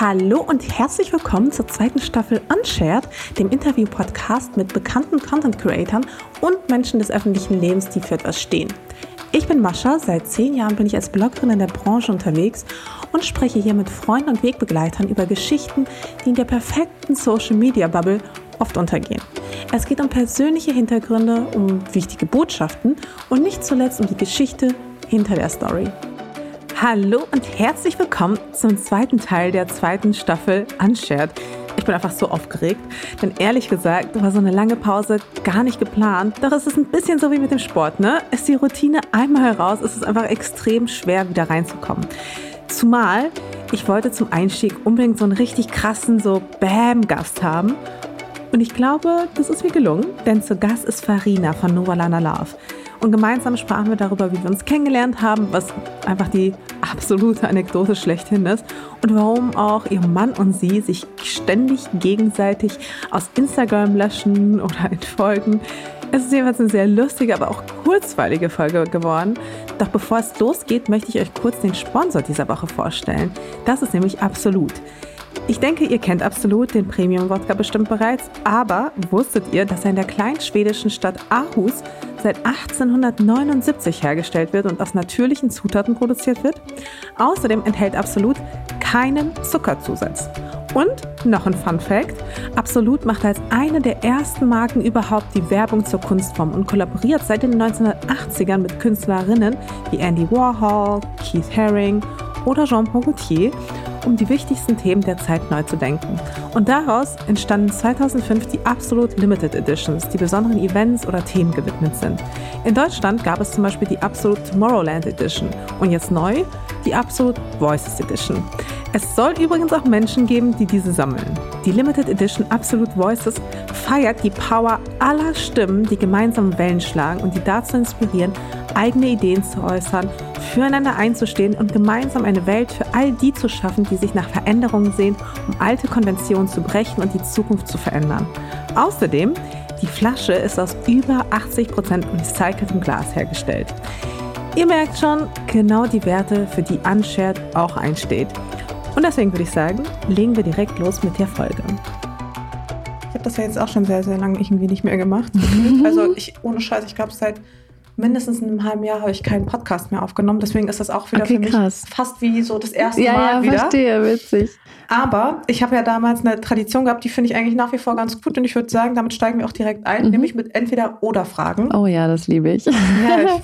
Hallo und herzlich willkommen zur zweiten Staffel Unshared, dem Interview-Podcast mit bekannten Content-Creatern und Menschen des öffentlichen Lebens, die für etwas stehen. Ich bin Mascha, seit zehn Jahren bin ich als Bloggerin in der Branche unterwegs und spreche hier mit Freunden und Wegbegleitern über Geschichten, die in der perfekten Social-Media-Bubble oft untergehen. Es geht um persönliche Hintergründe, um wichtige Botschaften und nicht zuletzt um die Geschichte hinter der Story. Hallo und herzlich willkommen zum zweiten Teil der zweiten Staffel Unshared. Ich bin einfach so aufgeregt, denn ehrlich gesagt war so eine lange Pause gar nicht geplant. Doch es ist ein bisschen so wie mit dem Sport, ne? Ist die Routine einmal heraus, ist es einfach extrem schwer wieder reinzukommen. Zumal ich wollte zum Einstieg unbedingt so einen richtig krassen so Bam-Gast haben. Und ich glaube, das ist mir gelungen, denn zu Gast ist Farina von Novalana Love. Und gemeinsam sprachen wir darüber, wie wir uns kennengelernt haben, was einfach die absolute Anekdote schlechthin ist und warum auch ihr Mann und sie sich ständig gegenseitig aus Instagram löschen oder entfolgen. Es ist jedenfalls eine sehr lustige, aber auch kurzweilige Folge geworden. Doch bevor es losgeht, möchte ich euch kurz den Sponsor dieser Woche vorstellen. Das ist nämlich Absolut. Ich denke, ihr kennt Absolut den Premium-Wodka bestimmt bereits, aber wusstet ihr, dass er in der kleinen schwedischen Stadt Aarhus seit 1879 hergestellt wird und aus natürlichen Zutaten produziert wird? Außerdem enthält Absolut keinen Zuckerzusatz. Und noch ein Fun Fact: Absolut macht als eine der ersten Marken überhaupt die Werbung zur Kunstform und kollaboriert seit den 1980ern mit Künstlerinnen wie Andy Warhol, Keith Haring oder Jean-Paul Gaultier um die wichtigsten Themen der Zeit neu zu denken. Und daraus entstanden 2005 die Absolute Limited Editions, die besonderen Events oder Themen gewidmet sind. In Deutschland gab es zum Beispiel die Absolute Tomorrowland Edition und jetzt neu die Absolute Voices Edition. Es soll übrigens auch Menschen geben, die diese sammeln. Die Limited Edition Absolute Voices feiert die Power aller Stimmen, die gemeinsam Wellen schlagen und die dazu inspirieren, eigene Ideen zu äußern füreinander einzustehen und gemeinsam eine Welt für all die zu schaffen, die sich nach Veränderungen sehen, um alte Konventionen zu brechen und die Zukunft zu verändern. Außerdem, die Flasche ist aus über 80% recyceltem Glas hergestellt. Ihr merkt schon, genau die Werte, für die Unshared auch einsteht. Und deswegen würde ich sagen, legen wir direkt los mit der Folge. Ich habe das ja jetzt auch schon sehr, sehr lange irgendwie nicht mehr gemacht. Also ich, ohne Scheiß, ich glaube seit mindestens in einem halben Jahr habe ich keinen Podcast mehr aufgenommen. Deswegen ist das auch wieder okay, für mich krass. fast wie so das erste ja, Mal ja, wieder. Ja, verstehe, witzig. Aber ich habe ja damals eine Tradition gehabt, die finde ich eigentlich nach wie vor ganz gut. Und ich würde sagen, damit steigen wir auch direkt ein, mhm. nämlich mit entweder oder Fragen. Oh ja, das liebe ich. Ja,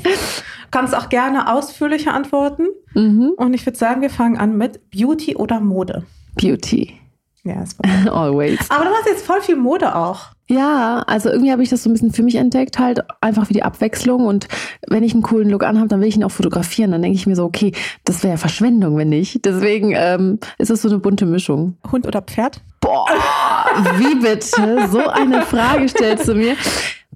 ich kann es auch gerne ausführlicher antworten. Mhm. Und ich würde sagen, wir fangen an mit Beauty oder Mode. Beauty. Ja, es war Always. Aber du machst jetzt voll viel Mode auch. Ja, also irgendwie habe ich das so ein bisschen für mich entdeckt, halt einfach wie die Abwechslung. Und wenn ich einen coolen Look anhabe, dann will ich ihn auch fotografieren. Dann denke ich mir so, okay, das wäre ja Verschwendung, wenn nicht. Deswegen ähm, ist es so eine bunte Mischung. Hund oder Pferd? Boah, wie bitte? So eine Frage stellst du mir.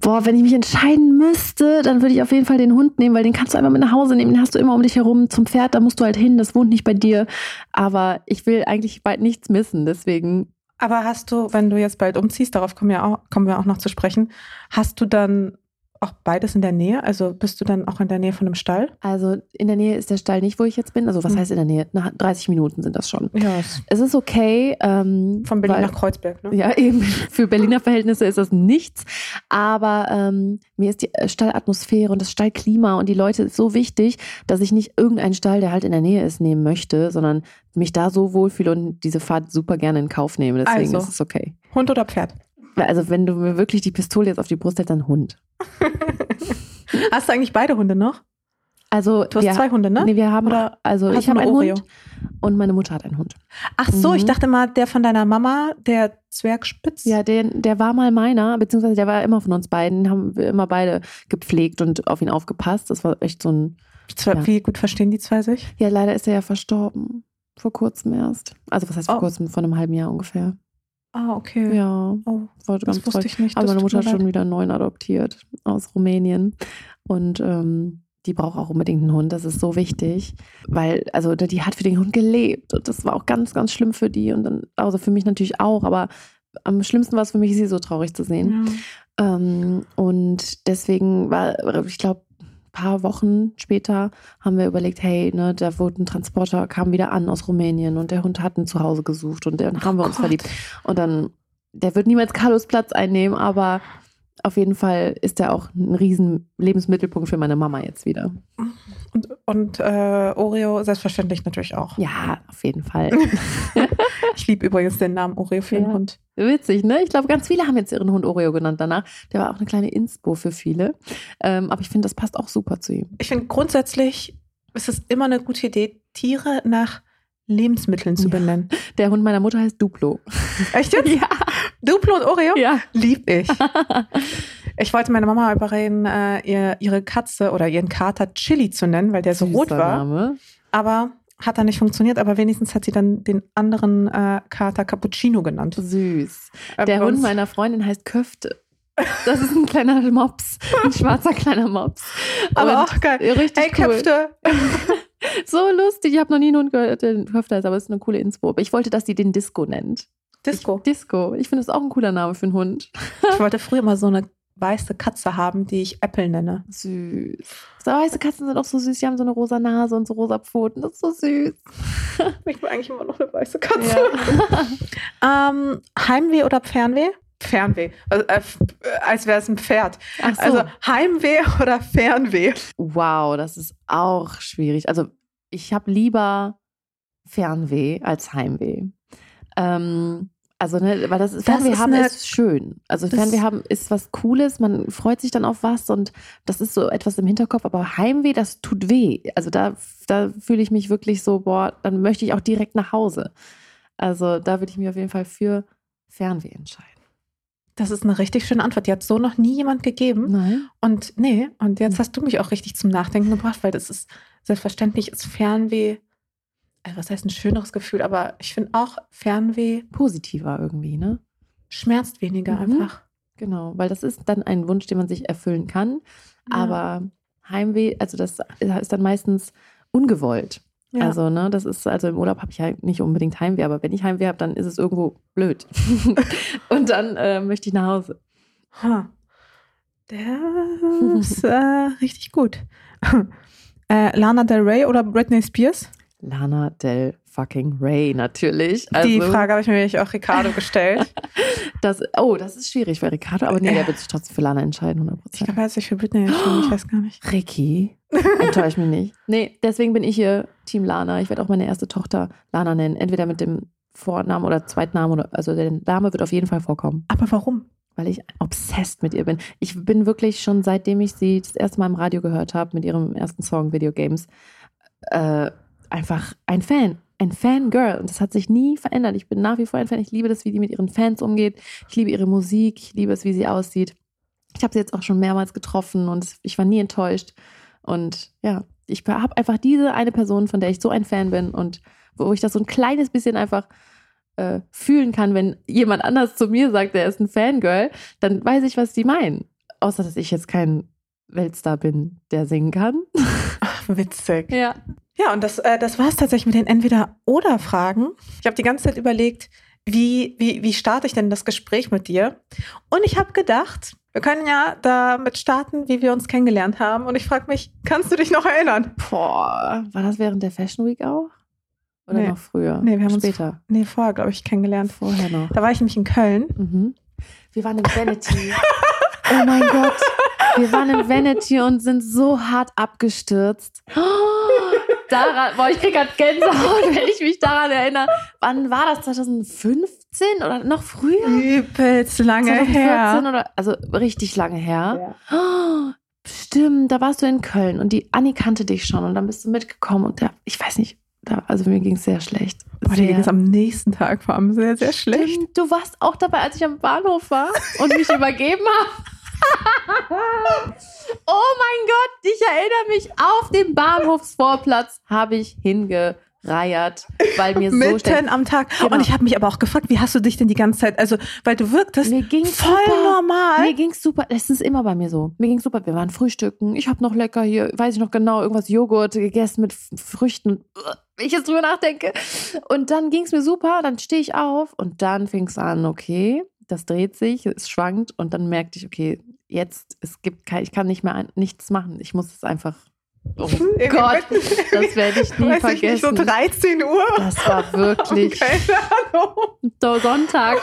Boah, wenn ich mich entscheiden müsste, dann würde ich auf jeden Fall den Hund nehmen, weil den kannst du einfach mit nach Hause nehmen. Den hast du immer um dich herum. Zum Pferd, da musst du halt hin. Das wohnt nicht bei dir. Aber ich will eigentlich bald nichts missen. Deswegen aber hast du, wenn du jetzt bald umziehst, darauf kommen, ja auch, kommen wir auch noch zu sprechen, hast du dann auch beides in der Nähe? Also bist du dann auch in der Nähe von einem Stall? Also in der Nähe ist der Stall nicht, wo ich jetzt bin. Also was hm. heißt in der Nähe? Nach 30 Minuten sind das schon. Ja. Es ist okay. Ähm, von Berlin weil, nach Kreuzberg, ne? Ja, eben. Für Berliner Verhältnisse ist das nichts. Aber ähm, mir ist die äh, Stallatmosphäre und das Stallklima und die Leute so wichtig, dass ich nicht irgendeinen Stall, der halt in der Nähe ist, nehmen möchte, sondern mich da so wohlfühle und diese Fahrt super gerne in Kauf nehme. Deswegen also, ist es okay. Hund oder Pferd? Also wenn du mir wirklich die Pistole jetzt auf die Brust hältst, dann Hund. Hast du eigentlich beide Hunde noch? Also du hast wir, zwei Hunde, ne? Nee, wir haben Oder also ich habe einen Oreo? Hund und meine Mutter hat einen Hund. Ach so, mhm. ich dachte mal, der von deiner Mama, der Zwergspitz. Ja, der, der war mal meiner, beziehungsweise der war immer von uns beiden, haben wir immer beide gepflegt und auf ihn aufgepasst. Das war echt so ein. Ja. Wie gut verstehen die zwei sich? Ja, leider ist er ja verstorben. Vor kurzem erst. Also was heißt vor oh. kurzem? Vor einem halben Jahr ungefähr. Ah, okay. Ja, oh, war das wusste ich nicht. Aber meine Mutter hat schon wieder einen neuen adoptiert aus Rumänien. Und ähm, die braucht auch unbedingt einen Hund. Das ist so wichtig, weil, also die hat für den Hund gelebt. Und das war auch ganz, ganz schlimm für die. Und dann, also für mich natürlich auch. Aber am schlimmsten war es für mich, sie so traurig zu sehen. Ja. Ähm, und deswegen war, ich glaube, paar Wochen später haben wir überlegt, hey, ne, da wurde ein Transporter, kam wieder an aus Rumänien und der Hund hat ein Zuhause gesucht und dann haben wir uns Gott. verliebt. Und dann, der wird niemals Carlos Platz einnehmen, aber auf jeden Fall ist er auch ein riesen Lebensmittelpunkt für meine Mama jetzt wieder. Und, und äh, Oreo selbstverständlich natürlich auch. Ja, auf jeden Fall. Ich liebe übrigens den Namen Oreo für den Ja. Hund. Witzig, ne? Ich glaube, ganz viele haben jetzt ihren Hund Oreo genannt danach. Der war auch eine kleine Inspo für viele. Ähm, aber ich finde, das passt auch super zu ihm. Ich finde grundsätzlich ist es immer eine gute Idee, Tiere nach Lebensmitteln zu Ja. benennen. Der Hund meiner Mutter heißt Duplo. Echt jetzt? Ja. Duplo und Oreo? Ja. Lieb ich. Ich wollte meine Mama überreden, äh, ihr, ihre Katze oder ihren Kater Chili zu nennen, weil der so rot war. Name. Aber hat dann nicht funktioniert. Aber wenigstens hat sie dann den anderen äh, Kater Cappuccino genannt. Süß. Äh, Der Hund meiner Freundin heißt Köfte. Das ist ein kleiner Mops. Ein schwarzer kleiner Mops. Aber Und auch geil. Richtig Hey, cool. Köpfte. So lustig. Ich habe noch nie einen Hund gehört, der Köfte heißt, aber es ist eine coole Inspo. Aber ich wollte, dass die den Disco nennt. Disco. Ich, Disco. Ich finde das auch ein cooler Name für einen Hund. Ich wollte früher mal so eine weiße Katze haben, die ich Apple nenne. Süß. So weiße Katzen sind auch so süß. Die haben so eine rosa Nase und so rosa Pfoten. Das ist so süß. Ich will eigentlich immer noch eine weiße Katze. Ähm, Heimweh oder Fernweh? Fernweh. Also, äh, äh, als wäre es ein Pferd. So. Also Heimweh oder Fernweh? wow, das ist auch schwierig. Also ich habe lieber Fernweh als Heimweh. Ähm, also, ne, weil das, Das Fernweh ist haben eine- ist schön. Also Fernweh haben ist was Cooles, man freut sich dann auf was und das ist so etwas im Hinterkopf, aber Heimweh, das tut weh. Also da, da fühle ich mich wirklich so, boah, dann möchte ich auch direkt nach Hause. Also da würde ich mich auf jeden Fall für Fernweh entscheiden. Das ist eine richtig schöne Antwort. Die hat so noch nie jemand gegeben. Nein? Und nee, und jetzt Hm. hast du mich auch richtig zum Nachdenken gebracht, weil das ist selbstverständlich ist Fernweh. äh, Was heißt ein schöneres Gefühl, aber ich finde auch Fernweh Positiver irgendwie, ne? schmerzt weniger Mhm. einfach. Genau, weil das ist dann ein Wunsch, den man sich erfüllen kann. Aber Heimweh, also das ist dann meistens ungewollt. Ja. Also, ne, das ist, also im Urlaub habe ich halt nicht unbedingt Heimweh, aber wenn ich Heimweh habe, dann ist es irgendwo blöd. Und dann äh, möchte ich nach Hause. Ha. Der ist äh, richtig gut. Äh, Lana Del Rey oder Britney Spears? Lana Del fucking Ray, natürlich. Also, Die Frage habe ich mir nämlich auch Ricardo gestellt. Das, oh, das ist schwierig für Ricardo, aber nee, der wird sich trotzdem für Lana entscheiden, 100 Ich glaube, er hat sich für Britney entschieden, ich weiß gar nicht. Ricky, enttäusch mich nicht. Nee, deswegen bin ich hier Team Lana. Ich werde auch meine erste Tochter Lana nennen. Entweder mit dem Vornamen oder Zweitnamen oder also der Name wird auf jeden Fall vorkommen, Aber warum? weil ich obsessed mit ihr bin. Ich bin wirklich schon seitdem ich sie das erste Mal im Radio gehört habe mit ihrem ersten Song Video Games äh, einfach ein Fan. Ein Fangirl. Und das hat sich nie verändert. Ich bin nach wie vor ein Fan. Ich liebe das, wie die mit ihren Fans umgeht. Ich liebe ihre Musik. Ich liebe es, wie sie aussieht. Ich habe sie jetzt auch schon mehrmals getroffen und ich war nie enttäuscht. Und ja, ich habe einfach diese eine Person, von der ich so ein Fan bin und wo ich das so ein kleines bisschen einfach äh, fühlen kann, wenn jemand anders zu mir sagt, der ist ein Fangirl, dann weiß ich, was die meinen. Außer, dass ich jetzt kein Weltstar bin, der singen kann. Witzig. Ja. Ja, und das, äh, das war es tatsächlich mit den Entweder-Oder-Fragen. Ich habe die ganze Zeit überlegt, wie, wie, wie starte ich denn das Gespräch mit dir? Und ich habe gedacht, wir können ja damit starten, wie wir uns kennengelernt haben. Und ich frage mich, kannst du dich noch erinnern? Boah, war das während der Fashion Week auch? Oder Nee. noch früher? Nee, wir haben uns- Später. Nee, vorher, glaube ich, kennengelernt. Vorher noch. Da war ich nämlich in Köln. Mhm. Wir waren in Vanity. oh mein Gott. Wir waren in Vanity und sind so hart abgestürzt. Oh, daran, boah, ich krieg grad Gänsehaut, wenn ich mich daran erinnere. Wann war das? 2015 oder noch früher? Übelst lange 2014 her. oder also richtig lange her. Ja. Oh, stimmt, da warst du in Köln und die Anni kannte dich schon und dann bist du mitgekommen und der, ich weiß nicht, da, also mir ging es sehr schlecht. Boah, dir ging es am nächsten Tag vor allem sehr, sehr schlecht. Stimmt, du warst auch dabei, als ich am Bahnhof war und mich übergeben habe. oh mein Gott, ich erinnere mich, auf dem Bahnhofsvorplatz habe ich hingereiert, weil mir so Mitten schlecht... am Tag. Genau. Und ich habe mich aber auch gefragt, wie hast du dich denn die ganze Zeit, also, weil du wirktest Mir ging's voll super. normal. Mir ging's super. Es ist immer bei mir so. Mir ging's super. Wir waren frühstücken. Ich habe noch lecker hier, weiß ich noch genau, irgendwas Joghurt gegessen mit Früchten. Wenn ich jetzt drüber nachdenke. Und dann ging's mir super. Dann stehe ich auf und dann fing's an, okay. Das dreht sich, es schwankt und dann merkte ich, okay, jetzt, es gibt kein, ich kann nicht mehr nichts machen. Ich muss es einfach Oh Gott, das werde ich nie Weiß vergessen. Ich nicht, so 13 Uhr. Das war wirklich Keine Ahnung. so Sonntag.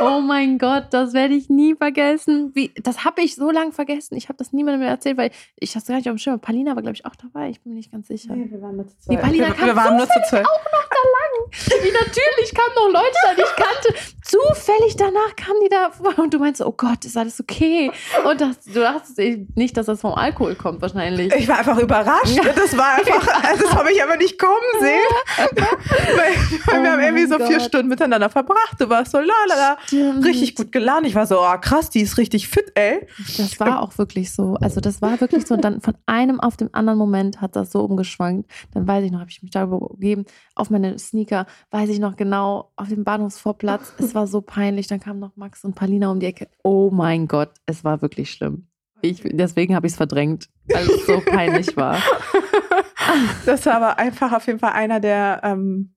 Oh mein Gott, das werde ich nie vergessen. Wie, das habe ich so lange vergessen. Ich habe das niemandem mehr erzählt, weil ich das gar nicht auf dem Schirm. Palina war, glaube ich, auch dabei. Ich bin mir nicht ganz sicher. Nee, wir waren nur zu Die Palina wir, kam wir waren nur zu zweit. auch noch da lang. Wie natürlich kamen noch Leute da, die ich kannte. Zufällig danach kamen die da vor und du meinst, oh Gott, ist alles okay? Und das, du dachtest nicht, dass das vom Alkohol kommt, wahrscheinlich. Ich war einfach überrascht. Das war einfach, also das habe ich aber nicht kommen sehen. weil, weil Oh wir haben irgendwie mein so vier Gott. Stunden miteinander verbracht. Du warst so lalala. Stimmt. Richtig gut gelaunt. Ich war so, oh krass, die ist richtig fit, ey. Das war auch wirklich so. Also das war wirklich so. Und dann von einem auf den anderen Moment hat das so umgeschwankt. Dann weiß ich noch, habe ich mich darüber gegeben, auf meine Sneaker, weiß ich noch genau, auf dem Bahnhofsvorplatz. Es war so peinlich. Dann kamen noch Max und Palina um die Ecke. Oh mein Gott, es war wirklich schlimm. Ich, deswegen habe ich es verdrängt, weil es so peinlich war. Das war aber einfach auf jeden Fall einer der, ähm,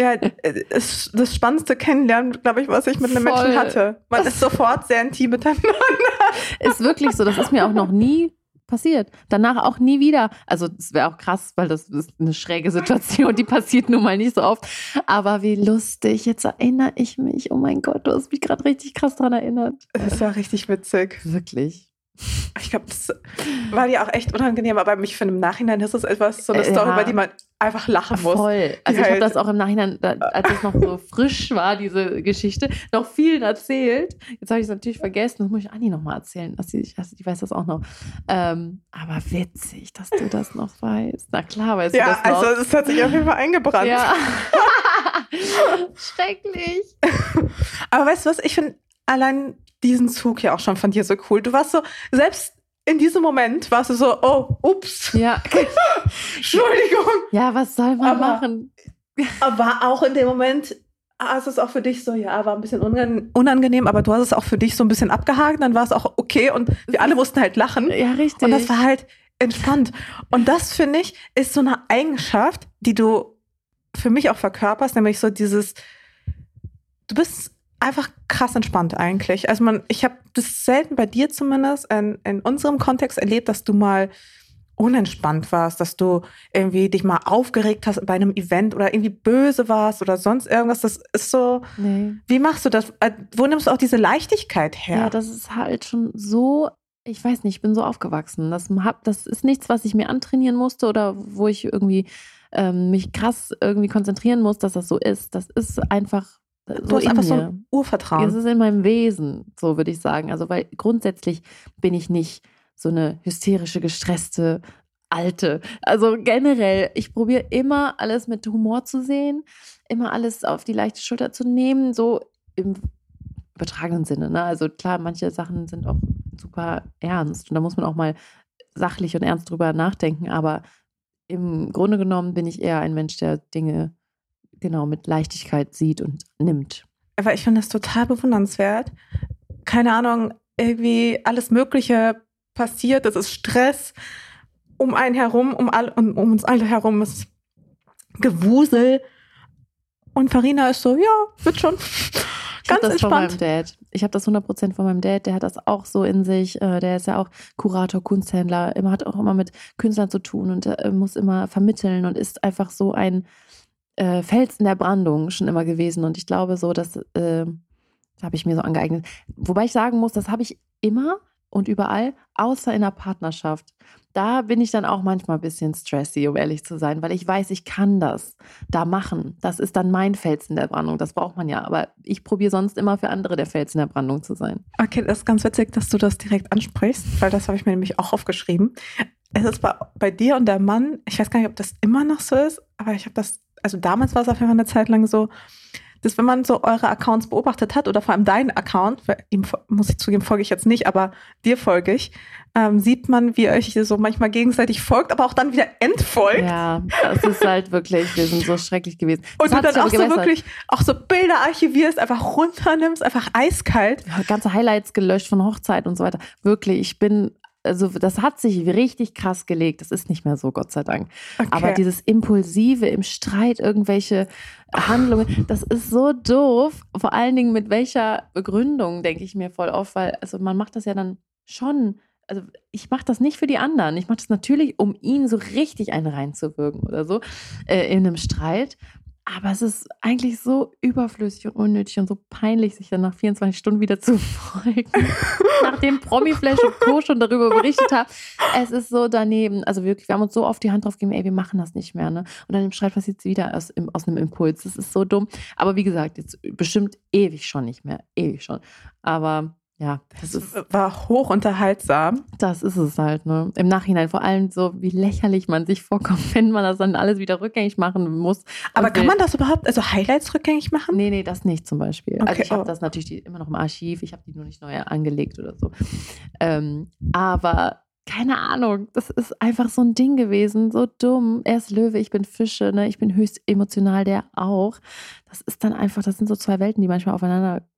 ja, das, das spannendste Kennenlernen, glaube ich, was ich mit einem Voll. Menschen hatte. Man ist sofort sehr intim miteinander. Ist wirklich so. Das ist mir auch noch nie passiert. Danach auch nie wieder. Also das wäre auch krass, weil das ist eine schräge Situation, die passiert nun mal nicht so oft. Aber wie lustig. Jetzt erinnere ich mich. Oh mein Gott, du hast mich gerade richtig krass dran erinnert. Das war richtig witzig. Wirklich. Ich glaube, das war dir auch echt unangenehm, aber mich finde im Nachhinein ist das etwas, so eine Äh, Story, ja. über die man einfach lachen muss. Voll. Also ich halt- habe das auch im Nachhinein, als es noch so frisch war, diese Geschichte, noch vielen erzählt. Jetzt habe ich es natürlich vergessen. Das muss ich Anni nochmal erzählen. dass sie- Also die weiß das auch noch. Ähm, aber witzig, dass du das noch weißt. Na klar, weißt du Ja, das noch. also es hat sich auf jeden Fall eingebrannt. Ja. Schrecklich. Aber weißt du was, ich finde allein diesen Zug ja auch schon von dir so cool. Du warst so, selbst in diesem Moment warst du so, oh, ups, Ja. Entschuldigung. ja, was soll man Aber- machen? Aber auch in dem Moment hast du es auch für dich so, ja, war ein bisschen unangenehm, unangenehm, aber du hast es auch für dich so ein bisschen abgehakt, dann war es auch okay und wir alle mussten halt lachen. Ja, richtig. Und das war halt entspannt. Und das, finde ich, ist so eine Eigenschaft, die du für mich auch verkörperst, nämlich so dieses, du bist einfach krass entspannt eigentlich. Also man, ich habe das selten bei dir zumindest in, in unserem Kontext erlebt, dass du mal unentspannt warst, dass du irgendwie dich mal aufgeregt hast bei einem Event oder irgendwie böse warst oder sonst irgendwas. Das ist so, nee. wie machst du das? Äh, Wo nimmst du auch diese Leichtigkeit her? Ja, das ist halt schon so, ich weiß nicht, ich bin so aufgewachsen. Das, hab, das ist nichts, was ich mir antrainieren musste oder wo ich irgendwie ähm, mich krass irgendwie konzentrieren muss, dass das so ist. Das ist einfach so hast in einfach so mir. ein Urvertrauen. Es ist in meinem Wesen, so würde ich sagen. Also, weil grundsätzlich bin ich nicht so eine hysterische, gestresste Alte. Also generell, ich probiere immer alles mit Humor zu sehen, immer alles auf die leichte Schulter zu nehmen, so im übertragenen Sinne. Ne? Also klar, manche Sachen sind auch super ernst und da muss man auch mal sachlich und ernst drüber nachdenken, aber im Grunde genommen bin ich eher ein Mensch, der Dinge genau mit Leichtigkeit sieht und nimmt. Aber ich finde das total bewundernswert. Keine Ahnung, irgendwie alles Mögliche passiert, es ist Stress um einen herum, um, all, um, um uns alle herum ist Gewusel. Und Farina ist so, ja, wird schon. Ich Ganz das von meinem entspannt. Dad. Ich habe das 100% von meinem Dad. Der hat das auch so in sich. Äh, Der ist ja auch Kurator, Kunsthändler. Immer hat auch immer mit Künstlern zu tun und äh, muss immer vermitteln und ist einfach so ein äh, Fels in der Brandung schon immer gewesen. Und ich glaube so, dass äh, das habe ich mir so angeeignet. Wobei ich sagen muss, das habe ich immer und überall, außer in der Partnerschaft. Da bin ich dann auch manchmal ein bisschen stressy, um ehrlich zu sein, weil ich weiß, ich kann das da machen. Das ist dann mein Fels in der Brandung. Das braucht man ja. Aber ich probiere sonst immer für andere der Fels in der Brandung zu sein. Okay, das ist ganz witzig, dass du das direkt ansprichst, weil das habe ich mir nämlich auch aufgeschrieben. Es ist bei, bei dir und der Mann, ich weiß gar nicht, ob das immer noch so ist, aber ich habe das, also damals war es auf jeden Fall eine Zeit lang so, dass wenn man so eure Accounts beobachtet hat oder vor allem deinen Account, ihm muss ich zugeben, folge ich jetzt nicht, aber dir folge ich, ähm, sieht man, wie ihr euch so manchmal gegenseitig folgt, aber auch dann wieder entfolgt. Ja, das ist halt wirklich, wir sind so schrecklich gewesen. Und Das du hat dann auch so wirklich auch so Bilder archivierst, einfach runternimmst, einfach eiskalt. Ja, ganze Highlights gelöscht von Hochzeit und so weiter. Wirklich, ich bin also das hat sich richtig krass gelegt. Das ist nicht mehr so, Gott sei Dank. Okay. Aber dieses Impulsive im Streit, irgendwelche Handlungen, das ist so doof. Vor allen Dingen mit welcher Begründung, denke ich mir voll oft, weil also man macht das ja dann schon. Also ich mache das nicht für die anderen. Ich mache das natürlich, um ihnen so richtig einen reinzuwirken oder so äh, in einem Streit. Aber es ist eigentlich so überflüssig und unnötig und so peinlich, sich dann nach 24 Stunden wieder zu folgen. Nachdem Promiflash und Co. schon darüber berichtet haben. Es ist so daneben. Also wirklich, wir haben uns so oft die Hand drauf gegeben, ey, wir machen das nicht mehr. Ne? Und dann im Streit passiert es wieder aus, aus einem Impuls. Das ist so dumm. Aber wie gesagt, jetzt bestimmt ewig schon nicht mehr. Ewig schon. Aber ja, das ist, war hoch unterhaltsam. das ist es halt, ne? Im Nachhinein, vor allem so, wie lächerlich man sich vorkommt, wenn man das dann alles wieder rückgängig machen muss. Aber Und kann will- man das überhaupt, also Highlights rückgängig machen? Nee, nee, das nicht zum Beispiel. Okay, also ich habe oh. das natürlich die, immer noch im Archiv, ich habe die nur nicht neu angelegt oder so. Ähm, aber keine Ahnung, das ist einfach so ein Ding gewesen, so dumm. Er ist Löwe, ich bin Fische, ne? ich bin höchst emotional, der auch. Das ist dann einfach, das sind so zwei Welten, die manchmal aufeinander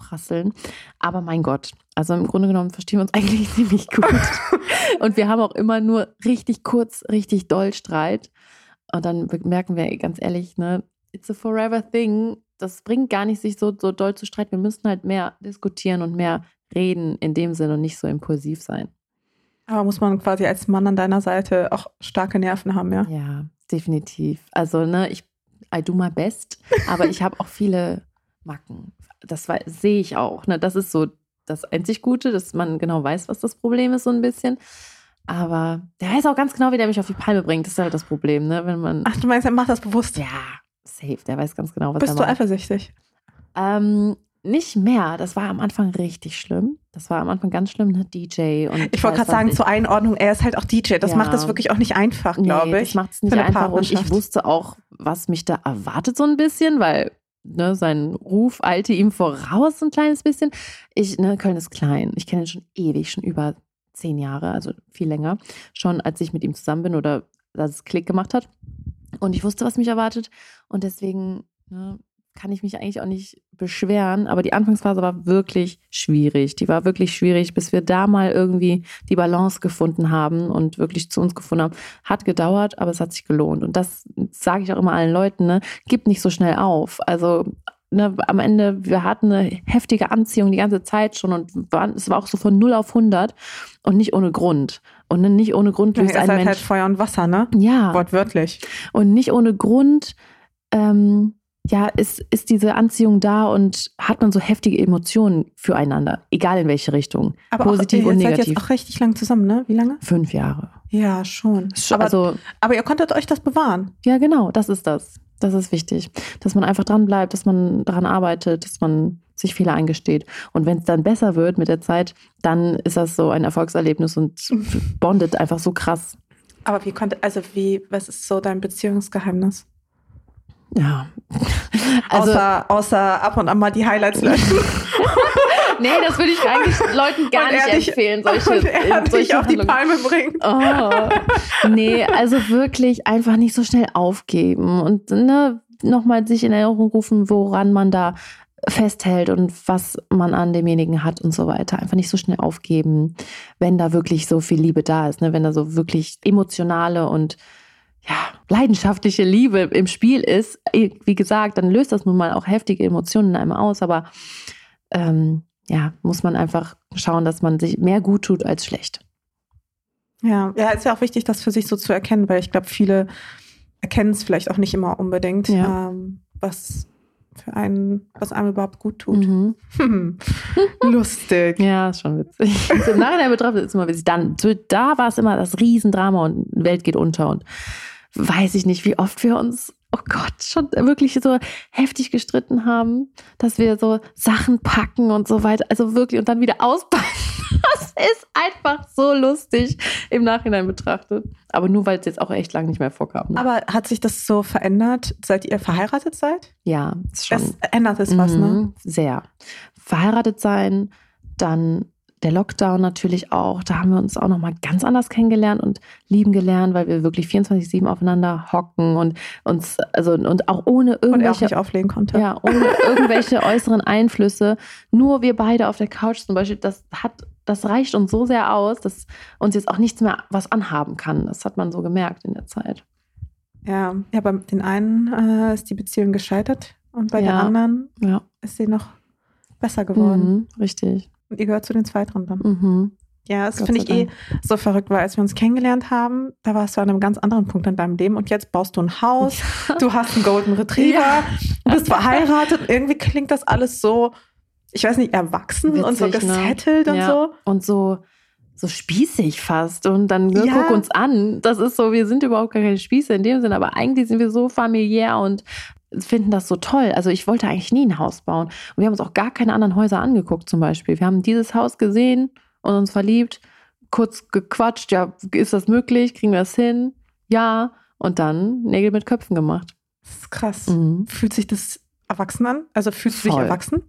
prasseln. Aber mein Gott, also im Grunde genommen verstehen wir uns eigentlich ziemlich gut. Und wir haben auch immer nur richtig kurz, richtig doll Streit. Und dann merken wir, ganz ehrlich, ne, it's a forever thing. Das bringt gar nicht, sich so, so doll zu streiten. Wir müssen halt mehr diskutieren und mehr reden in dem Sinne und nicht so impulsiv sein. Aber muss man quasi als Mann an deiner Seite auch starke Nerven haben, ja? Ja, definitiv. Also, ne, ich, I do my best, aber ich habe auch viele Macken. Das sehe ich auch. Ne? Das ist so das einzig Gute, dass man genau weiß, was das Problem ist, so ein bisschen. Aber der weiß auch ganz genau, wie der mich auf die Palme bringt. Das ist halt das Problem, ne? Wenn man. Ach, du meinst, er macht das bewusst? Ja, safe. Der weiß ganz genau, was Bist er du macht. eifersüchtig? Ähm, nicht mehr. Das war am Anfang richtig schlimm. Das war am Anfang ganz schlimm, ne? DJ und Ich wollte gerade sagen, was zur Einordnung, er ist halt auch DJ. Das Ja. macht das wirklich auch nicht einfach, glaube nee, ich. Das macht es nicht einfach. Und ich wusste auch, was mich da erwartet, so ein bisschen, weil ne, sein Ruf eilte ihm voraus, ein kleines bisschen. Ich, ne, Köln ist klein. Ich kenne ihn schon ewig, schon über zehn Jahre, also viel länger. Schon als ich mit ihm zusammen bin oder dass es Klick gemacht hat. Und ich wusste, was mich erwartet. Und deswegen ne, kann ich mich eigentlich auch nicht beschweren. Aber die Anfangsphase war wirklich schwierig. Die war wirklich schwierig, bis wir da mal irgendwie die Balance gefunden haben und wirklich zu uns gefunden haben. Hat gedauert, aber es hat sich gelohnt. Und das sage ich auch immer allen Leuten, ne? Gib nicht so schnell auf. Also ne, am Ende, wir hatten eine heftige Anziehung die ganze Zeit schon und waren, es war auch so von 0 auf 100 und nicht ohne Grund. Und ne, nicht ohne Grund Ja, löst ihr ein seid Mensch. halt Feuer und Wasser, ne? ja, Wortwörtlich. und nicht ohne Grund, ähm, ja, ist, ist diese Anziehung da und hat man so heftige Emotionen füreinander, egal in welche Richtung. Aber Positiv auch, ihr und seid negativ. jetzt auch richtig lang zusammen, ne? Wie lange? Fünf Jahre. Ja, schon. Schon, Aber, also, aber ihr konntet euch das bewahren. ja, genau, das ist das. Das ist wichtig. Dass man einfach dran bleibt, dass man daran arbeitet, dass man sich Fehler eingesteht. Und wenn es dann besser wird mit der Zeit, dann ist das so ein Erfolgserlebnis und bondet einfach so krass. Aber wie konnte, also wie, was ist so dein Beziehungsgeheimnis? Ja. Also, außer, außer ab und an mal die Highlights löschen. nee, das würde ich eigentlich Leuten gar Und nicht dich- empfehlen, solche, und er dich solche auf die. Palme bringt. Oh. Nee, also wirklich einfach nicht so schnell aufgeben und ne, nochmal sich in Erinnerung rufen, woran man da festhält und was man an demjenigen hat und so weiter. Einfach nicht so schnell aufgeben, wenn da wirklich so viel Liebe da ist, ne? wenn da so wirklich emotionale und ja, leidenschaftliche Liebe im Spiel ist. Wie gesagt, dann löst das nun mal auch heftige Emotionen in einem aus, aber ähm, ja, muss man einfach schauen, dass man sich mehr gut tut als schlecht. Ja, ja, ist ja auch wichtig, das für sich so zu erkennen, weil ich glaube, viele erkennen es vielleicht auch nicht immer unbedingt, Ja. ähm, was für einen, was einem überhaupt gut tut. Mhm. Hm. Lustig. Ja, ist schon witzig. Im Nachhinein betrachtet ist es immer witzig. Dann, da war es immer das Riesendrama und die Welt geht unter und weiß ich nicht, wie oft wir uns, oh Gott, schon wirklich so heftig gestritten haben, dass wir so Sachen packen und so weiter, also wirklich und dann wieder auspacken. Das ist einfach so lustig im Nachhinein betrachtet. Aber nur, weil es jetzt auch echt lange nicht mehr vorkam. Ne? Aber hat sich das so verändert, seit ihr verheiratet seid? ja, schon. Es ändert es was, ne? Mhm, Sehr. Verheiratet sein, dann der Lockdown natürlich auch. Da haben wir uns auch nochmal ganz anders kennengelernt und lieben gelernt, weil wir wirklich 24-7 aufeinander hocken und uns, also und auch ohne Und er auch irgendwelche. nicht auflegen konnte. Ja, ohne irgendwelche äußeren Einflüsse. Nur wir beide auf der Couch zum Beispiel, das hat das reicht uns so sehr aus, dass uns jetzt auch nichts mehr was anhaben kann. Das hat man so gemerkt in der Zeit. Ja, ja bei den einen äh, ist die Beziehung gescheitert und bei ja. den anderen ja. ist sie noch besser geworden. Mhm, richtig. Und ihr gehört zu den Zweiteren dann. Mhm. Ja, das finde ich eh so verrückt, weil als wir uns kennengelernt haben, da warst du an einem ganz anderen Punkt in deinem Leben und jetzt baust du ein Haus, du hast einen Golden Retriever, ja. bist verheiratet. Irgendwie klingt das alles so, ich weiß nicht, erwachsen Witzig, und so ne? gesettelt ne? und ja. so. Und so, so spießig fast. Und dann ja. guck uns an. Das ist so, wir sind überhaupt gar keine Spieße in dem Sinne, aber eigentlich sind wir so familiär und finden das so toll. Also ich wollte eigentlich nie ein Haus bauen. Und wir haben uns auch gar keine anderen Häuser angeguckt zum Beispiel. Wir haben dieses Haus gesehen und uns verliebt, kurz gequatscht, ja, ist das möglich? Kriegen wir das hin? Ja. Und dann Nägel mit Köpfen gemacht. Das ist krass. Mhm. Fühlt sich das erwachsen an? Also fühlst du dich erwachsen?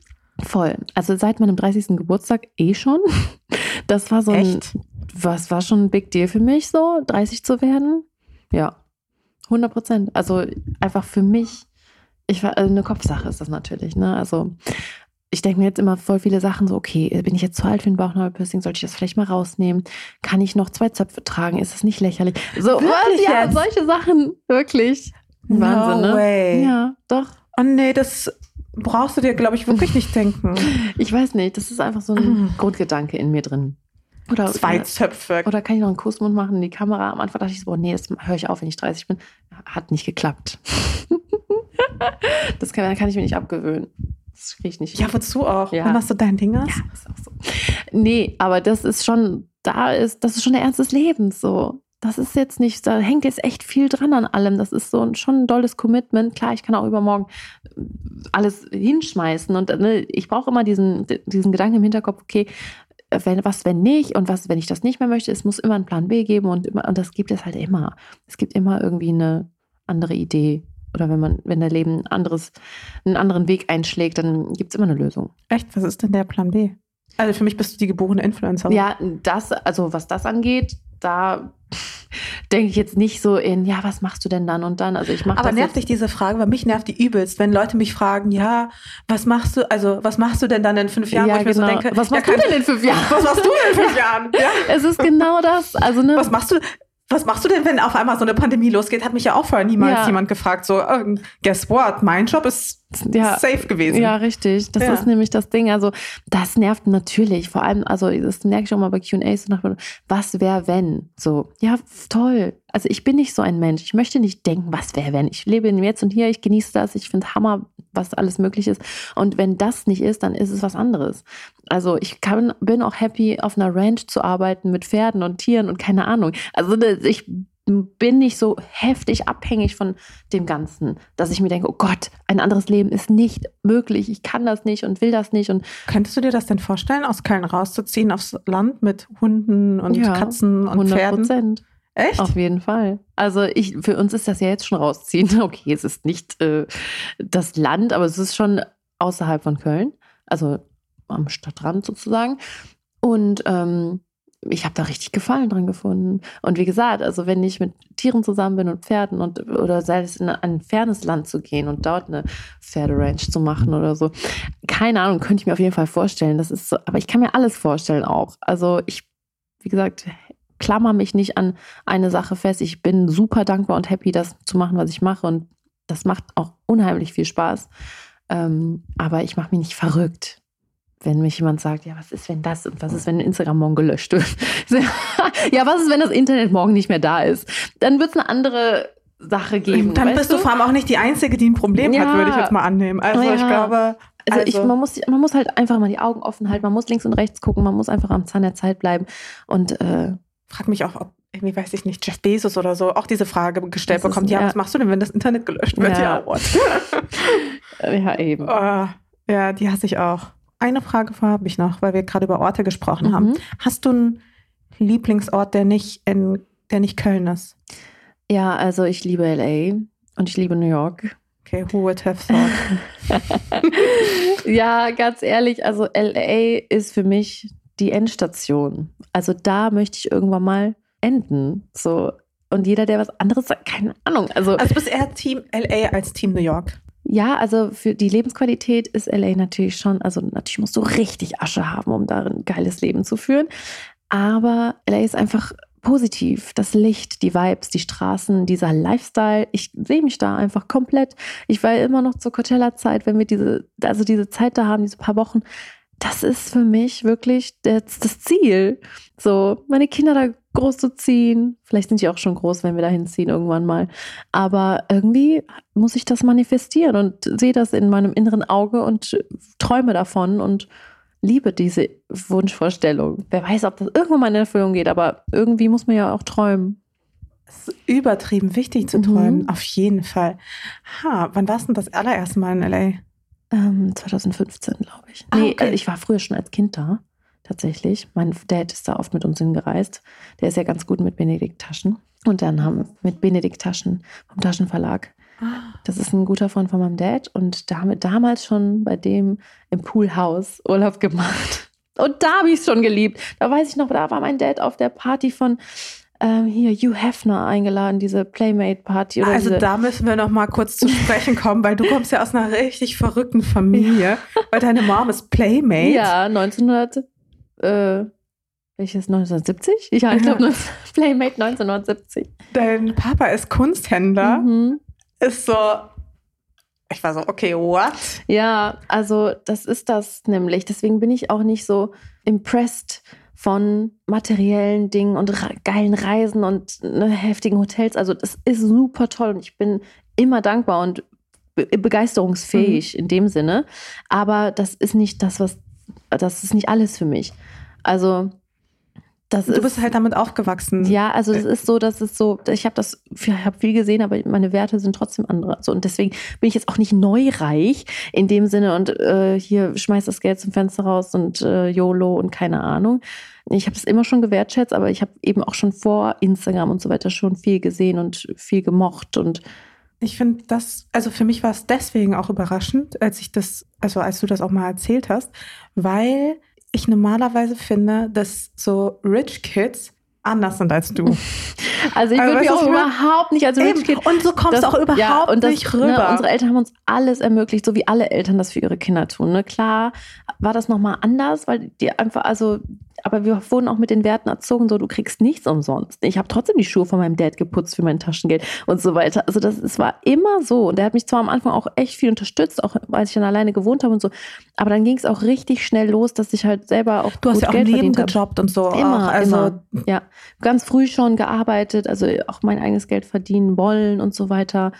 Voll. Also seit meinem 30. Geburtstag eh schon. Das war so ein, Echt? was war schon ein Big Deal für mich, so 30 zu werden. Ja, 100 Prozent. Also einfach für mich, ich war also eine Kopfsache ist das natürlich. Ne? Also ich denke mir jetzt immer voll viele Sachen so, okay, bin ich jetzt zu alt für ein Bauchnabelpiercing? Sollte ich das vielleicht mal rausnehmen? Kann ich noch zwei Zöpfe tragen? Ist das nicht lächerlich? So, was? Ja, jetzt? solche Sachen, wirklich. Wahnsinn, no ne? Way. Ja, doch. Oh nee, das brauchst du dir, glaube ich, wirklich nicht denken. Ich weiß nicht, das ist einfach so ein Grundgedanke in mir drin. Oder, Zwei Zöpfe. Oder kann ich noch einen Kussmund machen in die Kamera? Am Anfang dachte ich so, boah, nee, das höre ich auf, wenn ich 30 bin. Hat nicht geklappt. das kann, kann ich mir nicht abgewöhnen. Das kriege ich nicht. Ja, wozu auch? Ja. Wann hast du dein Ding aus? Ja, ist auch so. Nee, aber das ist schon, da ist, das ist schon der Ernst des Lebens so. Das ist jetzt nicht, da hängt jetzt echt viel dran an allem. Das ist so ein, schon ein dolles Commitment. Klar, ich kann auch übermorgen alles hinschmeißen und ne, ich brauche immer diesen, diesen Gedanken im Hinterkopf, okay, wenn, was, wenn nicht und was, wenn ich das nicht mehr möchte, es muss immer einen Plan B geben und, immer, und das gibt es halt immer. Es gibt immer irgendwie eine andere Idee, oder wenn man, wenn der Leben ein anderes, einen anderen Weg einschlägt, dann gibt es immer eine Lösung. Echt? Was ist denn der Plan B? Also für mich bist du die geborene Influencerin. Ja, das, also was das angeht, da denke ich jetzt nicht so in, ja, was machst du denn dann und dann? Also ich mache Aber nervt dich diese Frage, weil mich nervt die übelst, wenn Leute mich fragen, ja, was machst du, also was machst du denn dann in fünf Jahren? Ja, wo ich genau. mir so denke, was machst ja, du denn in fünf Jahren? Was machst du denn in fünf Jahren? Ja? Es ist genau das. Also ne, was machst du? Was machst du denn, wenn auf einmal so eine Pandemie losgeht? Hat mich ja auch vorher niemals ja. jemand gefragt. So, oh, guess what? Mein Job ist ja, safe gewesen. Ja, richtig. Das ja. ist nämlich das Ding. Also, das nervt natürlich. Vor allem, also, das merke ich auch mal bei QAs. Was wäre, wenn? So, ja, toll. Also, ich bin nicht so ein Mensch. Ich möchte nicht denken, was wäre, wenn. Ich lebe in Jetzt und Hier. Ich genieße das. Ich finde Hammer, was alles möglich ist. Und wenn das nicht ist, dann ist es was anderes. Also ich kann, bin auch happy, auf einer Ranch zu arbeiten mit Pferden und Tieren und keine Ahnung. Also ich bin nicht so heftig abhängig von dem Ganzen, dass ich mir denke, oh Gott, ein anderes Leben ist nicht möglich. Ich kann das nicht und will das nicht. Und Könntest du dir das denn vorstellen, aus Köln rauszuziehen aufs Land mit Hunden und ja, Katzen und 100 Pferden? Prozent. Echt? Auf jeden Fall. Also ich, für uns ist das ja jetzt schon rausziehen. Okay, es ist nicht äh, das Land, aber es ist schon außerhalb von Köln. Also am Stadtrand sozusagen. Und ähm, ich habe da richtig Gefallen dran gefunden. Und wie gesagt, also wenn ich mit Tieren zusammen bin und Pferden und oder sei es in ein fernes Land zu gehen und dort eine Pferderange zu machen oder so, keine Ahnung, könnte ich mir auf jeden Fall vorstellen. Das ist so, aber ich kann mir alles vorstellen auch. Also ich, wie gesagt, klammer mich nicht an eine Sache fest. Ich bin super dankbar und happy, das zu machen, was ich mache. Und das macht auch unheimlich viel Spaß. Ähm, aber ich mache mich nicht verrückt wenn mich jemand sagt, ja, was ist, wenn das und was ist, wenn Instagram morgen gelöscht wird? ja, was ist, wenn das Internet morgen nicht mehr da ist? Dann wird es eine andere Sache geben. Dann bist du? du vor allem auch nicht die Einzige, die ein Problem ja. hat, würde ich jetzt mal annehmen. Also ja. ich glaube. Also, also ich, man, muss, man muss halt einfach mal die Augen offen halten, man muss links und rechts gucken, man muss einfach am Zahn der Zeit bleiben. Und äh, frag mich auch, ob irgendwie weiß ich nicht, Jeff Bezos oder so, auch diese Frage gestellt bekommt, ist, ja, ja, was machst du denn, wenn das Internet gelöscht wird? Ja, ja, ja eben. Oh, ja, die hasse ich auch. Eine Frage habe ich noch, weil wir gerade über Orte gesprochen mhm. haben. Hast du einen Lieblingsort, der nicht, in, der nicht Köln ist? Ja, also ich liebe LA und ich liebe New York. Okay, who would have thought? ja, ganz ehrlich, also LA ist für mich die Endstation. Also da möchte ich irgendwann mal enden. So. Und jeder, der was anderes sagt, keine Ahnung. Also, also bist eher Team LA als Team New York? Ja, also für die Lebensqualität ist LA natürlich schon, also natürlich musst du richtig Asche haben, um da ein geiles Leben zu führen. Aber LA ist einfach positiv. Das Licht, die Vibes, die Straßen, dieser Lifestyle. Ich sehe mich da einfach komplett. Ich war immer noch zur Coachella-Zeit, wenn wir diese, also diese Zeit da haben, diese paar Wochen. Das ist für mich wirklich das, das Ziel. So, meine Kinder da groß zu ziehen. Vielleicht sind die auch schon groß, wenn wir da hinziehen irgendwann mal. Aber irgendwie muss ich das manifestieren und sehe das in meinem inneren Auge und träume davon und liebe diese Wunschvorstellung. Wer weiß, ob das irgendwann mal in Erfüllung geht, aber irgendwie muss man ja auch träumen. Es ist übertrieben wichtig zu träumen, mhm. auf jeden Fall. Ha, wann warst du denn das allererste Mal in LA? Ähm, 2015, glaube ich. Ah, nee, okay. ich war früher schon als Kind da, tatsächlich. Mein Dad ist da oft mit uns hingereist. Der ist ja ganz gut mit Benedikt Taschen. Und dann haben wir mit Benedikt Taschen vom Taschenverlag das ist ein guter Freund von meinem Dad und da haben wir damals schon bei dem im Poolhaus Urlaub gemacht. Und da habe ich es schon geliebt. Da weiß ich noch, da war mein Dad auf der Party von ähm, hier Hugh Hefner eingeladen, diese Playmate-Party. Also diese da müssen wir noch mal kurz zu sprechen kommen, weil du kommst ja aus einer richtig verrückten Familie, weil deine Mom ist Playmate. Ja, 1900, äh, welches 1970? Ja, ich glaube Playmate 1970. Dein Papa ist Kunsthändler. Mhm ist so, ich war so, okay, what? Ja, also das ist das nämlich. Deswegen bin ich auch nicht so impressed von materiellen Dingen und geilen Reisen und ne, heftigen Hotels. Also das ist super toll und ich bin immer dankbar und be begeisterungsfähig mhm. in dem Sinne. Aber das ist nicht das, was, das ist nicht alles für mich. Also das du bist halt damit aufgewachsen. Ja, also es ist so, dass es so, ich habe das, ich habe viel gesehen, aber meine Werte sind trotzdem andere. So, und deswegen bin ich jetzt auch nicht neureich in dem Sinne und äh, hier schmeiß das Geld zum Fenster raus und äh, YOLO und keine Ahnung. Ich habe es immer schon gewertschätzt, aber ich habe eben auch schon vor Instagram und so weiter schon viel gesehen und viel gemocht und ich finde das, also für mich war es deswegen auch überraschend, als ich das, also als du das auch mal erzählt hast, weil ich normalerweise finde, dass so Rich Kids anders sind als du. Also ich würde mich auch überhaupt nicht als Rich Kid. Und so kommst du auch überhaupt ja, und das, nicht rüber. Ne, unsere Eltern haben uns alles ermöglicht, so wie alle Eltern das für ihre Kinder tun. Ne? Klar war das nochmal anders, weil die einfach, also aber wir wurden auch mit den Werten erzogen, so du kriegst nichts umsonst. Ich habe trotzdem die Schuhe von meinem Dad geputzt für mein Taschengeld und so weiter. Also das es war immer so und der hat mich zwar am Anfang auch echt viel unterstützt, auch als ich dann alleine gewohnt habe und so, aber dann ging es auch richtig schnell los, dass ich halt selber auch du hast ja auch Geld Leben gejobbt und so immer, auch, also immer. ja, ganz früh schon gearbeitet, also auch mein eigenes Geld verdienen wollen und so weiter.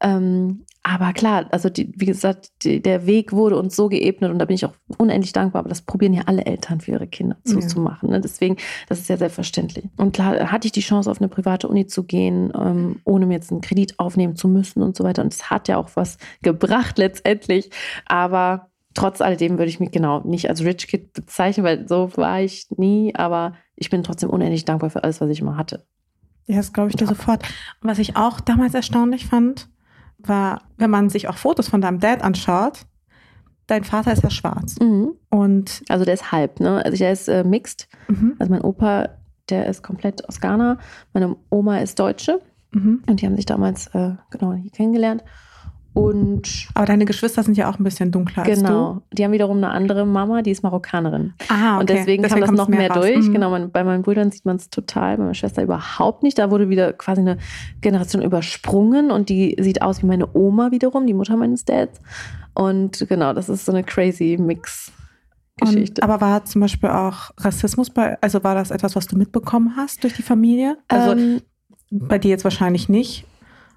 Ähm, aber klar, also die, wie gesagt, die, der Weg wurde uns so geebnet und da bin ich auch unendlich dankbar. Aber das probieren ja alle Eltern für ihre Kinder zu, ja. zu machen. Ne? Deswegen, das ist ja selbstverständlich. Und klar, hatte ich die Chance, auf eine private Uni zu gehen, ähm, ohne mir jetzt einen Kredit aufnehmen zu müssen und so weiter. Und es hat ja auch was gebracht letztendlich. Aber trotz alledem würde ich mich genau nicht als Rich Kid bezeichnen, weil so war ich nie. Aber ich bin trotzdem unendlich dankbar für alles, was ich immer hatte. Ja, das glaube ich dir sofort. Was ich auch damals erstaunlich fand, war, wenn man sich auch Fotos von deinem Dad anschaut, dein Vater ist ja schwarz. Mhm. Und also der ist halb, ne? Also der ist äh, mixed. Mhm. Also mein Opa, der ist komplett aus Ghana. Meine Oma ist Deutsche. Mhm. Und die haben sich damals äh, genau hier kennengelernt. Und Aber deine Geschwister sind ja auch ein bisschen dunkler genau, als du. Genau. Die haben wiederum eine andere Mama, die ist Marokkanerin. Ah, okay. Und deswegen, deswegen kam das noch mehr, mehr durch. Mhm. Genau, bei meinen Brüdern sieht man es total, bei meiner Schwester überhaupt nicht. Da wurde wieder quasi eine Generation übersprungen und die sieht aus wie meine Oma wiederum, die Mutter meines Dads. Und genau, das ist so eine crazy Mix. Geschichte. Und, aber war zum Beispiel auch Rassismus bei, also war das etwas, was du mitbekommen hast durch die Familie? Also ähm, bei dir jetzt wahrscheinlich nicht,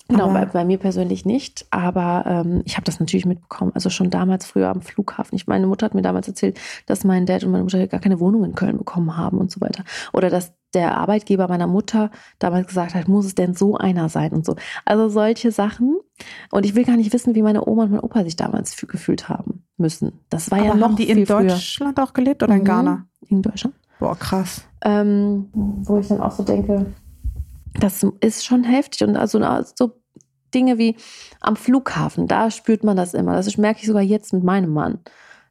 Genau, bei, bei, mir persönlich nicht, aber ähm, ich habe das natürlich mitbekommen. Also schon damals früher am Flughafen. Ich, meine Mutter hat mir damals erzählt, dass mein Dad und meine Mutter gar keine Wohnung in Köln bekommen haben und so weiter. Oder dass der Arbeitgeber meiner Mutter damals gesagt hat, muss es denn so einer sein und so. Also solche Sachen. Und ich will gar nicht wissen, wie meine Oma und mein Opa sich damals gefühlt haben müssen. Das war aber ja noch haben die in Deutschland früher. auch gelebt oder in mhm. Ghana? In Deutschland. Boah, krass. Ähm, wo ich dann auch so denke, das ist schon heftig. Und also so Dinge wie am Flughafen, da spürt man das immer. Das merke ich sogar jetzt mit meinem Mann.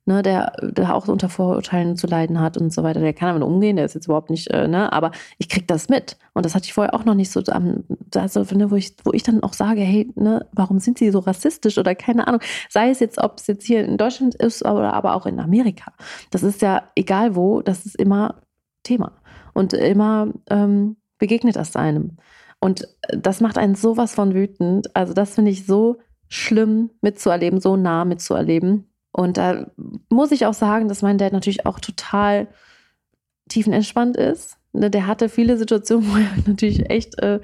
ne, der, der auch unter Vorurteilen zu leiden hat und so weiter. Der kann damit umgehen, der ist jetzt überhaupt nicht, äh, ne, aber ich krieg das mit. Und das hatte ich vorher auch noch nicht so, also, ne, wo, ich, wo ich dann auch sage, hey, ne, warum sind sie so rassistisch oder keine Ahnung. Sei es jetzt, ob es jetzt hier in Deutschland ist oder aber auch in Amerika. Das ist ja egal wo, das ist immer Thema. Und immer ähm, begegnet das einem. Und das macht einen sowas von wütend. Also das finde ich so schlimm mitzuerleben, so nah mitzuerleben. Und da muss ich auch sagen, dass mein Dad natürlich auch total tiefenentspannt ist. Ne, der hatte viele Situationen, wo er natürlich echt äh,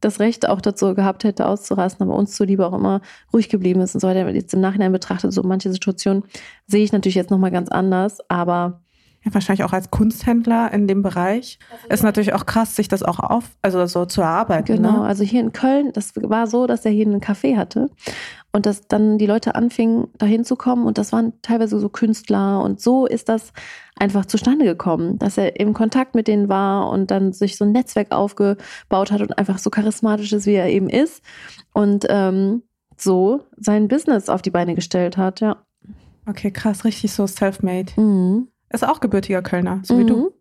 das Recht auch dazu gehabt hätte, auszurasten, aber uns zuliebe auch immer ruhig geblieben ist und so weiter. Jetzt im Nachhinein betrachtet, so manche Situationen sehe ich natürlich jetzt nochmal ganz anders, aber ja, wahrscheinlich auch als Kunsthändler in dem Bereich. Also ist natürlich auch krass, sich das auch auf, also so zu erarbeiten. Genau, ne? also hier in Köln, das war so, dass er hier einen Café hatte und dass dann die Leute anfingen, dahin zu kommen und das waren teilweise so Künstler und so ist das einfach zustande gekommen, dass er im Kontakt mit denen war und dann sich so ein Netzwerk aufgebaut hat und einfach so charismatisch ist, wie er eben ist und ähm, so sein Business auf die Beine gestellt hat, ja. Okay, krass, richtig so self-made. Mhm. Ist auch gebürtiger Kölner, so mhm. wie du.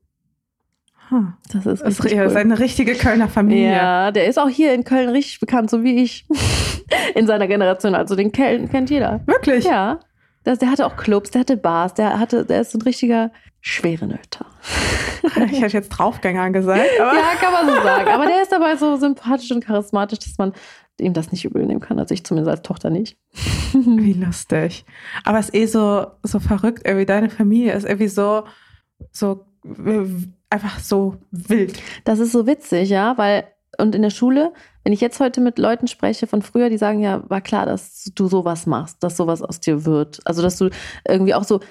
Huh. Das ist, ist cool. seine richtige Kölner Familie. Ja, der ist auch hier in Köln richtig bekannt, so wie ich. in seiner Generation. Also den kennt jeder. Wirklich? Ja. Das, der hatte auch Clubs, der hatte Bars, der hatte, der ist ein richtiger schwere Nöter. ich hätte jetzt Draufgänger gesagt. ja, kann man so sagen. Aber der ist dabei so sympathisch und charismatisch, dass man ihm das nicht übel nehmen kann. Also ich zumindest als Tochter nicht. Wie lustig. Aber es ist eh so, so verrückt, irgendwie deine Familie ist irgendwie so, so einfach so wild. Das ist so witzig, ja, weil und in der Schule, wenn ich jetzt heute mit Leuten spreche von früher, die sagen ja, war klar, dass du sowas machst, dass sowas aus dir wird. Also dass du irgendwie auch so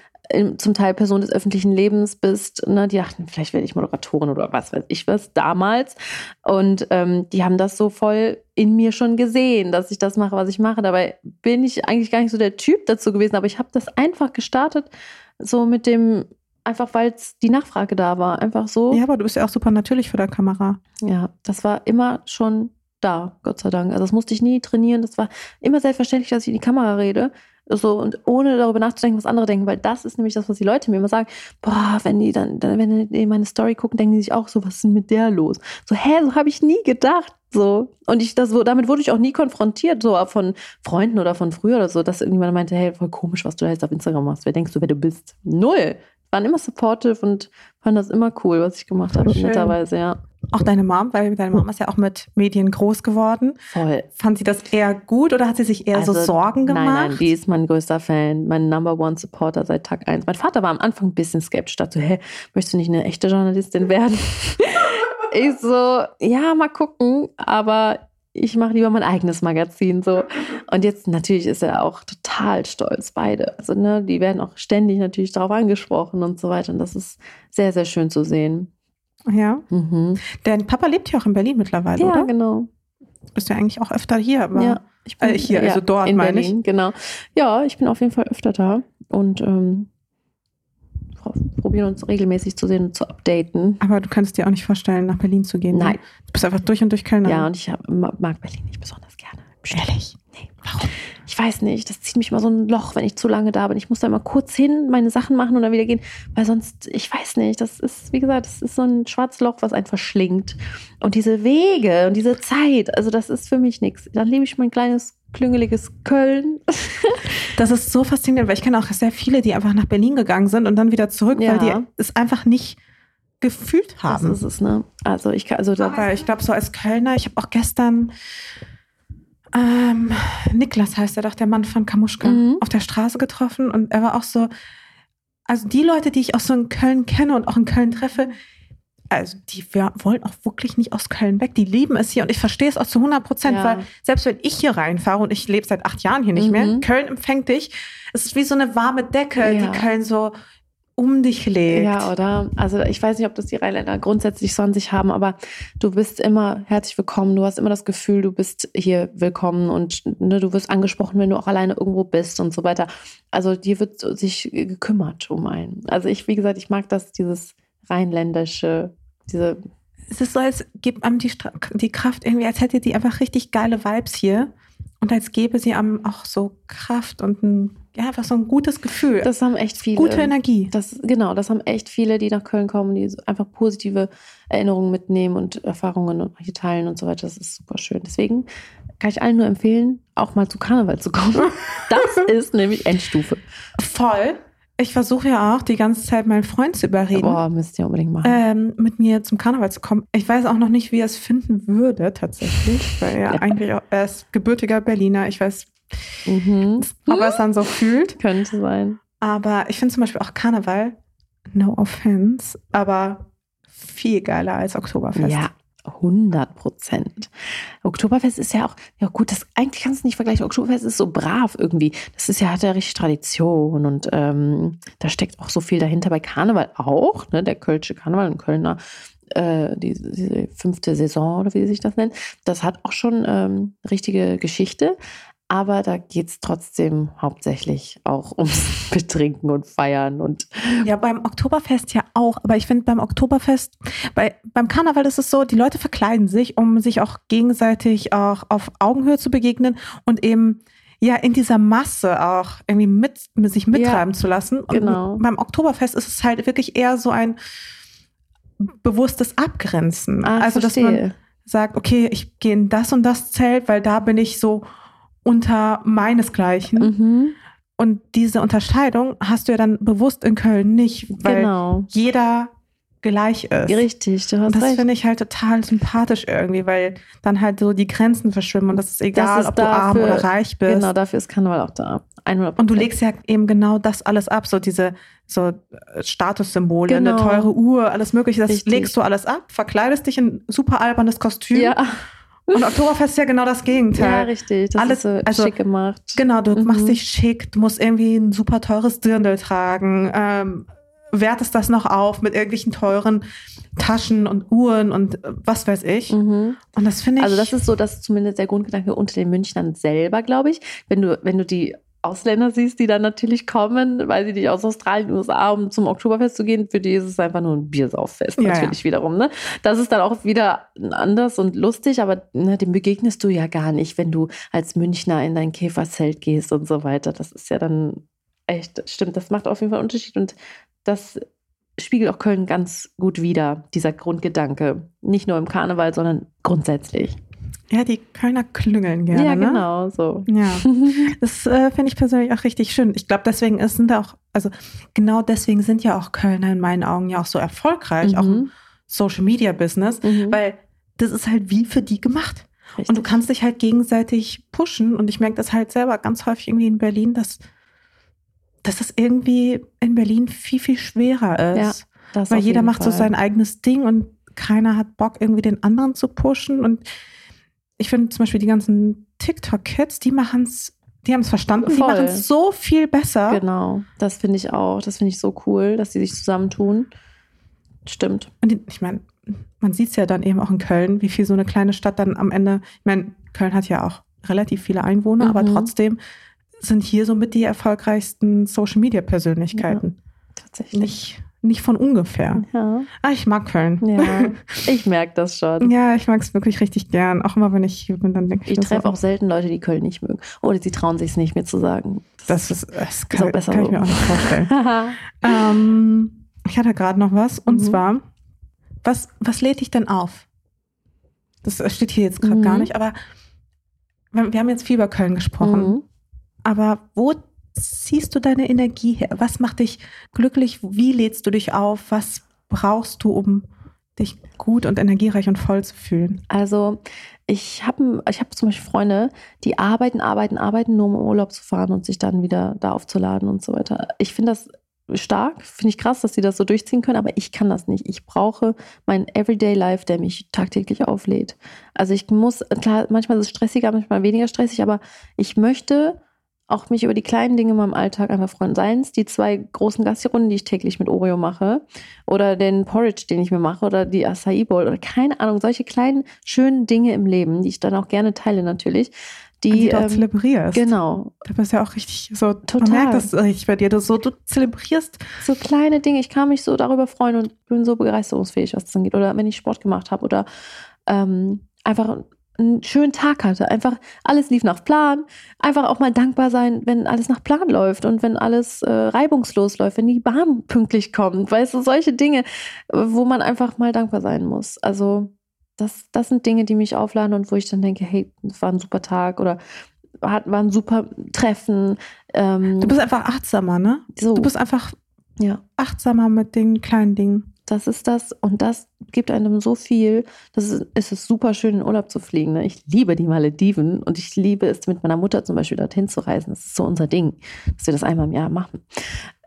zum Teil Person des öffentlichen Lebens bist, ne, die dachten, vielleicht werde ich Moderatorin oder was weiß ich was damals. Und ähm, die haben das so voll in mir schon gesehen, dass ich das mache, was ich mache. Dabei bin ich eigentlich gar nicht so der Typ dazu gewesen, aber ich habe das einfach gestartet, so mit dem, einfach weil die Nachfrage da war. Einfach so. Ja, aber du bist ja auch super natürlich vor der Kamera. Ja, das war immer schon da, Gott sei Dank. Also das musste ich nie trainieren. Das war immer selbstverständlich, dass ich in die Kamera rede. So, und ohne darüber nachzudenken, was andere denken, weil das ist nämlich das, was die Leute mir immer sagen. Boah, wenn die dann, wenn die meine Story gucken, denken die sich auch so, was ist denn mit der los? So, hä, so habe ich nie gedacht. So. Und ich, das, damit wurde ich auch nie konfrontiert, so von Freunden oder von früher oder so, dass irgendjemand meinte, hey, voll komisch, was du da jetzt auf Instagram machst. Wer denkst du, wer du bist? Null. Waren immer supportive und fanden das immer cool, was ich gemacht habe, netterweise, ja. Auch deine Mom, weil deine Mom ist ja auch mit Medien groß geworden. Voll. Fand sie das eher gut oder hat sie sich eher also, so Sorgen gemacht? Nein, nein, die ist mein größter Fan, mein Number One Supporter seit Tag 1. Mein Vater war am Anfang ein bisschen skeptisch, dachte, hä, möchtest du nicht eine echte Journalistin werden? ich so, ja, mal gucken, aber ich mache lieber mein eigenes Magazin so. Und jetzt natürlich ist er auch total stolz, beide. Also, ne, die werden auch ständig natürlich darauf angesprochen und so weiter. Und das ist sehr, sehr schön zu sehen. Ja. Mhm. Denn Papa lebt ja auch in Berlin mittlerweile, ja, oder? Ja, genau. Bist ja eigentlich auch öfter hier, aber ja, ich bin äh, hier, ja, also dort in meine Berlin, ich. Genau. Ja, ich bin auf jeden Fall öfter da und ähm, probieren uns regelmäßig zu sehen und zu updaten. Aber du kannst dir auch nicht vorstellen, nach Berlin zu gehen. Ne? Nein. Ne? Du bist einfach durch und durch Kölner. Ja, und ich hab, mag Berlin nicht besonders gerne. Ehrlich? Nee. Warum? ich weiß nicht, das zieht mich immer so ein Loch, wenn ich zu lange da bin. Ich muss da immer kurz hin, meine Sachen machen und dann wieder gehen, weil sonst, ich weiß nicht, das ist, wie gesagt, das ist so ein schwarzes Loch, was einen verschlingt. Und diese Wege und diese Zeit, also das ist für mich nichts. Dann lebe ich mein kleines, klüngeliges Köln. das ist so faszinierend, weil ich kenne auch sehr viele, die einfach nach Berlin gegangen sind und dann wieder zurück, ja. weil die es einfach nicht gefühlt haben. Das ist es, ne? Also ich also da. Aber ich glaube, so als Kölner, ich habe auch gestern ähm, Niklas heißt er doch, der Mann von Kamuschka, mhm. auf der Straße getroffen und er war auch so, also die Leute, die ich auch so in Köln kenne und auch in Köln treffe, also die wollen auch wirklich nicht aus Köln weg. Die lieben es hier und ich verstehe es auch zu 100 Prozent, ja. weil selbst wenn ich hier reinfahre und ich lebe seit acht Jahren hier nicht mhm. mehr, Köln empfängt dich. Es ist wie so eine warme Decke, ja. die Köln so um dich legt. Ja, oder? Also ich weiß nicht, ob das die Rheinländer grundsätzlich so an sich haben, aber du bist immer herzlich willkommen. Du hast immer das Gefühl, du bist hier willkommen und ne, du wirst angesprochen, wenn du auch alleine irgendwo bist und so weiter. Also dir wird sich gekümmert um einen. Also ich, wie gesagt, ich mag das, dieses rheinländische, diese es ist so, als gibt einem die, die Kraft irgendwie, als hätte die einfach richtig geile Vibes hier. und als gäbe sie einem auch so Kraft und ein, ja, einfach so ein gutes Gefühl. Das haben echt viele. Gute Energie. Das, genau, das haben echt viele, die nach Köln kommen, die einfach positive Erinnerungen mitnehmen und Erfahrungen und hier teilen und so weiter. Das ist super schön. Deswegen kann ich allen nur empfehlen, auch mal zu Karneval zu kommen. Das ist nämlich Endstufe. Voll. Ich versuche ja auch die ganze Zeit meinen Freund zu überreden, Boah, müsst ihr unbedingt machen. ähm, mit mir zum Karneval zu kommen. Ich weiß auch noch nicht, wie er es finden würde, tatsächlich, weil er Ja. eigentlich auch, er ist gebürtiger Berliner. Ich weiß, Mhm. ob er es dann so fühlt. Könnte sein. Aber ich finde zum Beispiel auch Karneval, no offense, aber viel geiler als Oktoberfest. Ja, 100 Prozent. Oktoberfest ist ja auch, ja gut, das eigentlich kannst du nicht vergleichen. Oktoberfest ist so brav irgendwie. Das ist ja, hat ja richtig Tradition und ähm, da steckt auch so viel dahinter. Bei Karneval auch, ne? Der Kölsche Karneval und Kölner, äh, die, diese fünfte Saison oder wie sich das nennt, das hat auch schon ähm, richtige Geschichte. Aber da geht es trotzdem hauptsächlich auch ums Betrinken und Feiern und Ja, beim Oktoberfest ja auch. Aber ich finde beim Oktoberfest, bei, beim Karneval ist es so, die Leute verkleiden sich, um sich auch gegenseitig auch auf Augenhöhe zu begegnen und eben ja in dieser Masse auch irgendwie mit, mit sich mittreiben zu lassen. Und genau. beim Oktoberfest ist es halt wirklich eher so ein bewusstes Abgrenzen. Ah, also, dass man verstehe. sagt, okay, ich gehe in das und das Zelt, weil da bin ich so unter meinesgleichen. Mhm, Und diese Unterscheidung hast du ja dann bewusst in Köln nicht, weil genau. jeder gleich ist. Richtig, du hast Und das finde ich halt total sympathisch irgendwie, weil dann halt so die Grenzen verschwimmen und das ist egal, ist ob du arm dafür- oder reich bist. Genau, dafür ist Karneval auch da. 100 Und du legst ja eben genau das alles ab, so diese so äh, Statussymbole, Genau. eine teure Uhr, alles mögliche, das Richtig. legst du alles ab, verkleidest dich in super albernes Kostüm. Ja, Und Oktoberfest ist ja genau das ja, Gegenteil. richtig. Das Alles- ist so also- schick gemacht. Genau, du Mhm. machst dich schick, du musst irgendwie ein super teures Dirndl tragen, ähm, wertest das noch auf mit irgendwelchen teuren Taschen und Uhren und äh, was weiß ich. Mhm. Und das finde ich. Also das ist so, das ist zumindest der Grundgedanke unter den Münchnern selber, glaube ich. Wenn du, wenn du die Ausländer siehst, die dann natürlich kommen, weil sie nicht aus Australien, USA, um zum Oktoberfest zu gehen, für die ist es einfach nur ein Biersauffest Ja, natürlich wiederum. Ne? Das ist dann auch wieder anders und lustig, aber ne, dem begegnest du ja gar nicht, wenn du als Münchner in dein Käferzelt gehst und so weiter. Das ist ja dann echt, stimmt, das macht auf jeden Fall einen Unterschied und das spiegelt auch Köln ganz gut wider, dieser Grundgedanke. Nicht nur im Karneval, sondern grundsätzlich. Ja, die Kölner klüngeln gerne. ja, ne? genau, so. Ja, das äh, finde ich persönlich auch richtig schön. Ich glaube, deswegen ist, sind auch, also genau deswegen sind ja auch Kölner in meinen Augen ja auch so erfolgreich, auch im Mhm. Social Media Business, Mhm. weil das ist halt wie für die gemacht. Richtig. Und du kannst dich halt gegenseitig pushen. Und ich merke das halt selber ganz häufig irgendwie in Berlin, dass, dass das irgendwie in Berlin viel, viel schwerer ist. Das Weil jeder macht so Fall. sein eigenes Ding und keiner hat Bock, irgendwie den anderen zu pushen. Und ich finde zum Beispiel die ganzen TikTok-Kids, die machen es, die haben es verstanden, die Voll. machen es so viel besser. Genau, das finde ich auch. Das finde ich so cool, dass die sich zusammentun. Stimmt. Und die, ich meine, man sieht es ja dann eben auch in Köln, wie viel so eine kleine Stadt dann am Ende, ich meine, Köln hat ja auch relativ viele Einwohner, Mhm. aber trotzdem sind hier somit die erfolgreichsten Social-Media-Persönlichkeiten. Tatsächlich. Nicht, nicht von ungefähr. Ja. Ah, ich mag Köln. ja. Ich merke das schon. Ja, ich mag es wirklich richtig gern. Auch immer, wenn ich hier bin, dann denke ich, Ich treffe auch selten Leute, die Köln nicht mögen. Oder sie trauen sich es nicht, mir zu sagen. Das ist, das kann, besser kann ich so. mir auch nicht vorstellen. ähm, ich hatte gerade noch was. Und Mhm. zwar, was, was lädt dich denn auf? Das steht hier jetzt gerade Mhm. gar nicht, aber wir, wir haben jetzt viel über Köln gesprochen. Mhm. Aber wo ziehst du deine Energie her? Was macht dich glücklich? Wie lädst du dich auf? Was brauchst du, um dich gut und energiereich und voll zu fühlen? Also ich habe ich hab zum Beispiel Freunde, die arbeiten, arbeiten, arbeiten, nur um in Urlaub zu fahren und sich dann wieder da aufzuladen und so weiter. Ich finde das stark, finde ich krass, dass sie das so durchziehen können, aber ich kann das nicht. Ich brauche meinen Everyday Life, der mich tagtäglich auflädt. Also ich muss, klar, manchmal ist es stressiger, manchmal weniger stressig, aber ich möchte auch mich über die kleinen Dinge in meinem Alltag einfach freuen. Seien es die zwei großen Gassi-Runden, die ich täglich mit Oreo mache, oder den Porridge, den ich mir mache, oder die Acai Bowl, oder keine Ahnung, solche kleinen, schönen Dinge im Leben, die ich dann auch gerne teile natürlich. Die, Die, du auch ähm, zelebrierst. genau, Du bist ja auch richtig so, Total. man merkt das richtig bei dir. Du, so, du zelebrierst so kleine Dinge. Ich kann mich so darüber freuen und bin so begeisterungsfähig, was das angeht. Oder wenn ich Sport gemacht habe oder ähm, einfach einen schönen Tag hatte. Einfach alles lief nach Plan. Einfach auch mal dankbar sein, wenn alles nach Plan läuft und wenn alles äh, reibungslos läuft, wenn die Bahn pünktlich kommt. Weißt du, solche Dinge, wo man einfach mal dankbar sein muss. Also das, das sind Dinge, die mich aufladen und wo ich dann denke, hey, das war ein super Tag oder hat, war ein super Treffen. Ähm, du bist einfach achtsamer, ne? So. Du bist einfach ja. achtsamer mit den kleinen Dingen. Das ist das und das gibt einem so viel. Das ist, ist es super schön, in Urlaub zu fliegen. Ne? Ich liebe die Malediven und ich liebe es, mit meiner Mutter zum Beispiel dorthin zu reisen. Das ist so unser Ding, dass wir das einmal im Jahr machen.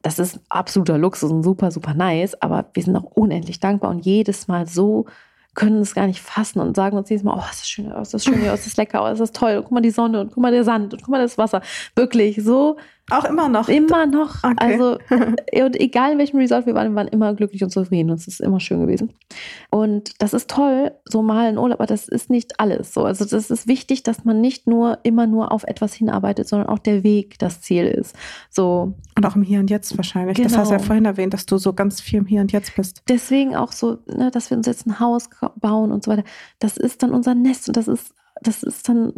Das ist absoluter Luxus und super, super nice, aber wir sind auch unendlich dankbar und jedes Mal so können es gar nicht fassen und sagen uns jedes Mal, oh, ist das schön aus, das ist schön aus, das ist lecker, oh, das ist toll, und guck mal die Sonne und guck mal der Sand und guck mal das Wasser. Wirklich so. Auch immer noch. Immer noch. Okay. Also, und egal in welchem Resort wir waren, wir waren immer glücklich und zufrieden und es ist immer schön gewesen. Und das ist toll, so mal in Urlaub, aber das ist nicht alles so. Also, das ist wichtig, dass man nicht nur immer nur auf etwas hinarbeitet, sondern auch der Weg das Ziel ist. So. Und auch im Hier und Jetzt wahrscheinlich. Genau. Das hast du ja genau. vorhin erwähnt, dass du so ganz viel im Hier und Jetzt bist. Deswegen auch so, ne, dass wir uns jetzt ein Haus bauen und so weiter. Das ist dann unser Nest und das ist, das ist dann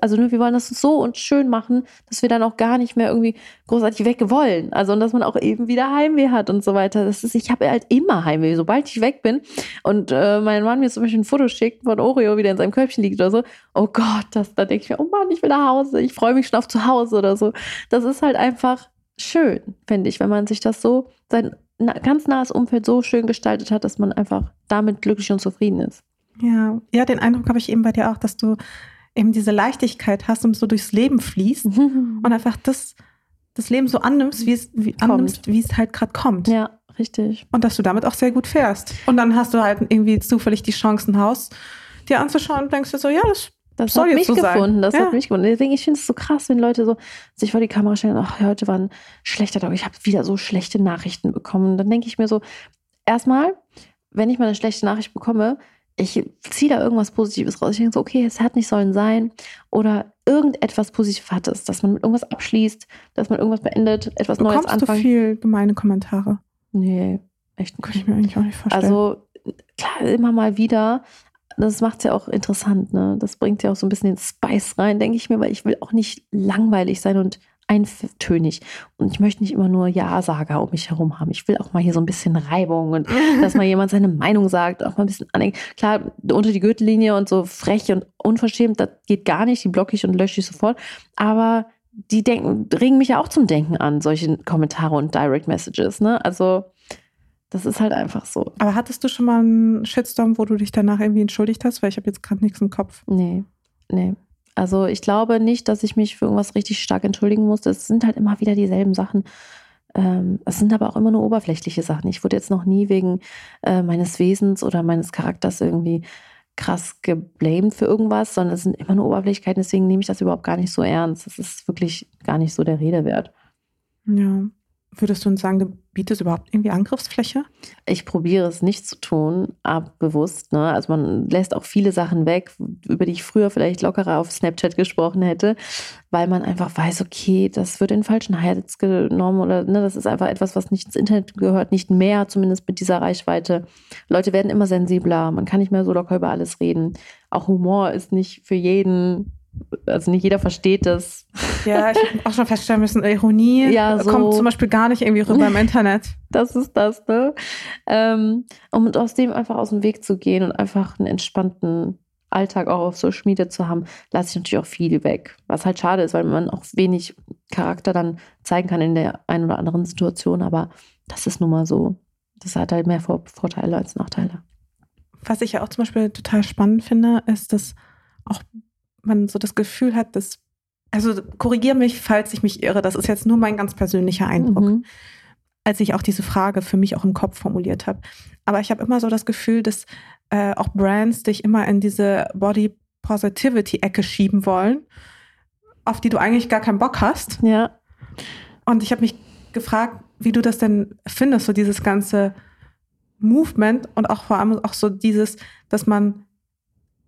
also ne, wir wollen das so und schön machen, dass wir dann auch gar nicht mehr irgendwie großartig weg wollen. Also und dass man auch eben wieder Heimweh hat und so weiter. Das ist, ich habe halt immer Heimweh, sobald ich weg bin und äh, mein Mann mir zum Beispiel ein Foto schickt von Oreo, wie der in seinem Köpfchen liegt oder so. Oh Gott, das, da denke ich mir, oh Mann, ich will nach Hause, ich freue mich schon auf zu Hause oder so. Das ist halt einfach schön, finde ich, wenn man sich das so sein ganz nahes Umfeld so schön gestaltet hat, dass man einfach damit glücklich und zufrieden ist. Ja, ja, den Eindruck habe ich eben bei dir auch, dass du eben diese Leichtigkeit hast und so durchs Leben fließt und einfach das, das Leben so annimmst, wie es, wie, annimmst, wie es halt gerade kommt. Ja, richtig. Und dass du damit auch sehr gut fährst. Und dann hast du halt irgendwie zufällig die Chance, ein Haus dir anzuschauen und denkst dir so, ja, das das Soll hat mich so gefunden. Sein. Das ja. hat mich gefunden. Deswegen, ich finde es so krass, wenn Leute so sich vor die Kamera stellen, ach, heute war ein schlechter Tag, ich habe wieder so schlechte Nachrichten bekommen. Dann denke ich mir so, erstmal, wenn ich mal eine schlechte Nachricht bekomme, ich ziehe da irgendwas Positives raus. Ich denke so, okay, es hat nicht sollen sein. Oder irgendetwas Positives hat es, dass man mit irgendwas abschließt, dass man irgendwas beendet, etwas Bekommst Neues anfängt. du viel gemeine Kommentare? Nee, echt nicht. Kann ich mir eigentlich auch nicht vorstellen. Also, klar, immer mal wieder. Das macht es ja auch interessant, ne? Das bringt ja auch so ein bisschen den Spice rein, denke ich mir, weil ich will auch nicht langweilig sein und eintönig. Und ich möchte nicht immer nur Ja-Sager um mich herum haben. Ich will auch mal hier so ein bisschen Reibung und dass mal jemand seine Meinung sagt, auch mal ein bisschen anhängt. Klar, unter die Gürtellinie und so frech und unverschämt, das geht gar nicht. Die blocke ich und lösche ich sofort. Aber die denken, regen mich ja auch zum Denken an, solche Kommentare und Direct Messages. Ne? Also das ist halt einfach so. Aber hattest du schon mal einen Shitstorm, wo du dich danach irgendwie entschuldigt hast? Weil ich habe jetzt gerade nichts im Kopf. Nee, nee. Also ich glaube nicht, dass ich mich für irgendwas richtig stark entschuldigen muss. Es sind halt immer wieder dieselben Sachen. Ähm, es sind aber auch immer nur oberflächliche Sachen. Ich wurde jetzt noch nie wegen äh, meines Wesens oder meines Charakters irgendwie krass geblamed für irgendwas, sondern es sind immer nur Oberflächlichkeiten. Deswegen nehme ich das überhaupt gar nicht so ernst. Das ist wirklich gar nicht so der Rede wert. Ja. Würdest du sagen, du bietest überhaupt irgendwie Angriffsfläche? Ich probiere es nicht zu tun, bewusst. Ne? Also man lässt auch viele Sachen weg, über die ich früher vielleicht lockerer auf Snapchat gesprochen hätte, weil man einfach weiß, okay, das wird in falschen Hals genommen oder ne, das ist einfach etwas, was nicht ins Internet gehört, nicht mehr, zumindest mit dieser Reichweite. Leute werden immer sensibler, man kann nicht mehr so locker über alles reden. Auch Humor ist nicht für jeden also nicht jeder versteht das. Ja, ich habe auch schon feststellen müssen, Ironie ja, so. kommt zum Beispiel gar nicht irgendwie rüber im Internet. Das ist das, ne? Ähm, um aus dem einfach aus dem Weg zu gehen und einfach einen entspannten Alltag auch auf Social Media zu haben, lasse ich natürlich auch viel weg. Was halt schade ist, weil man auch wenig Charakter dann zeigen kann in der einen oder anderen Situation. Aber das ist nun mal so. Das hat halt mehr Vorteile als Nachteile. Was ich ja auch zum Beispiel total spannend finde, ist, dass auch man so das Gefühl hat, dass, also korrigiere mich, falls ich mich irre, das ist jetzt nur mein ganz persönlicher Eindruck, mhm. als ich auch diese Frage für mich auch im Kopf formuliert habe. Aber ich habe immer so das Gefühl, dass äh, auch Brands dich immer in diese Body Positivity-Ecke schieben wollen, auf die du eigentlich gar keinen Bock hast. Ja. Und ich habe mich gefragt, wie du das denn findest, so dieses ganze Movement und auch vor allem auch so dieses, dass man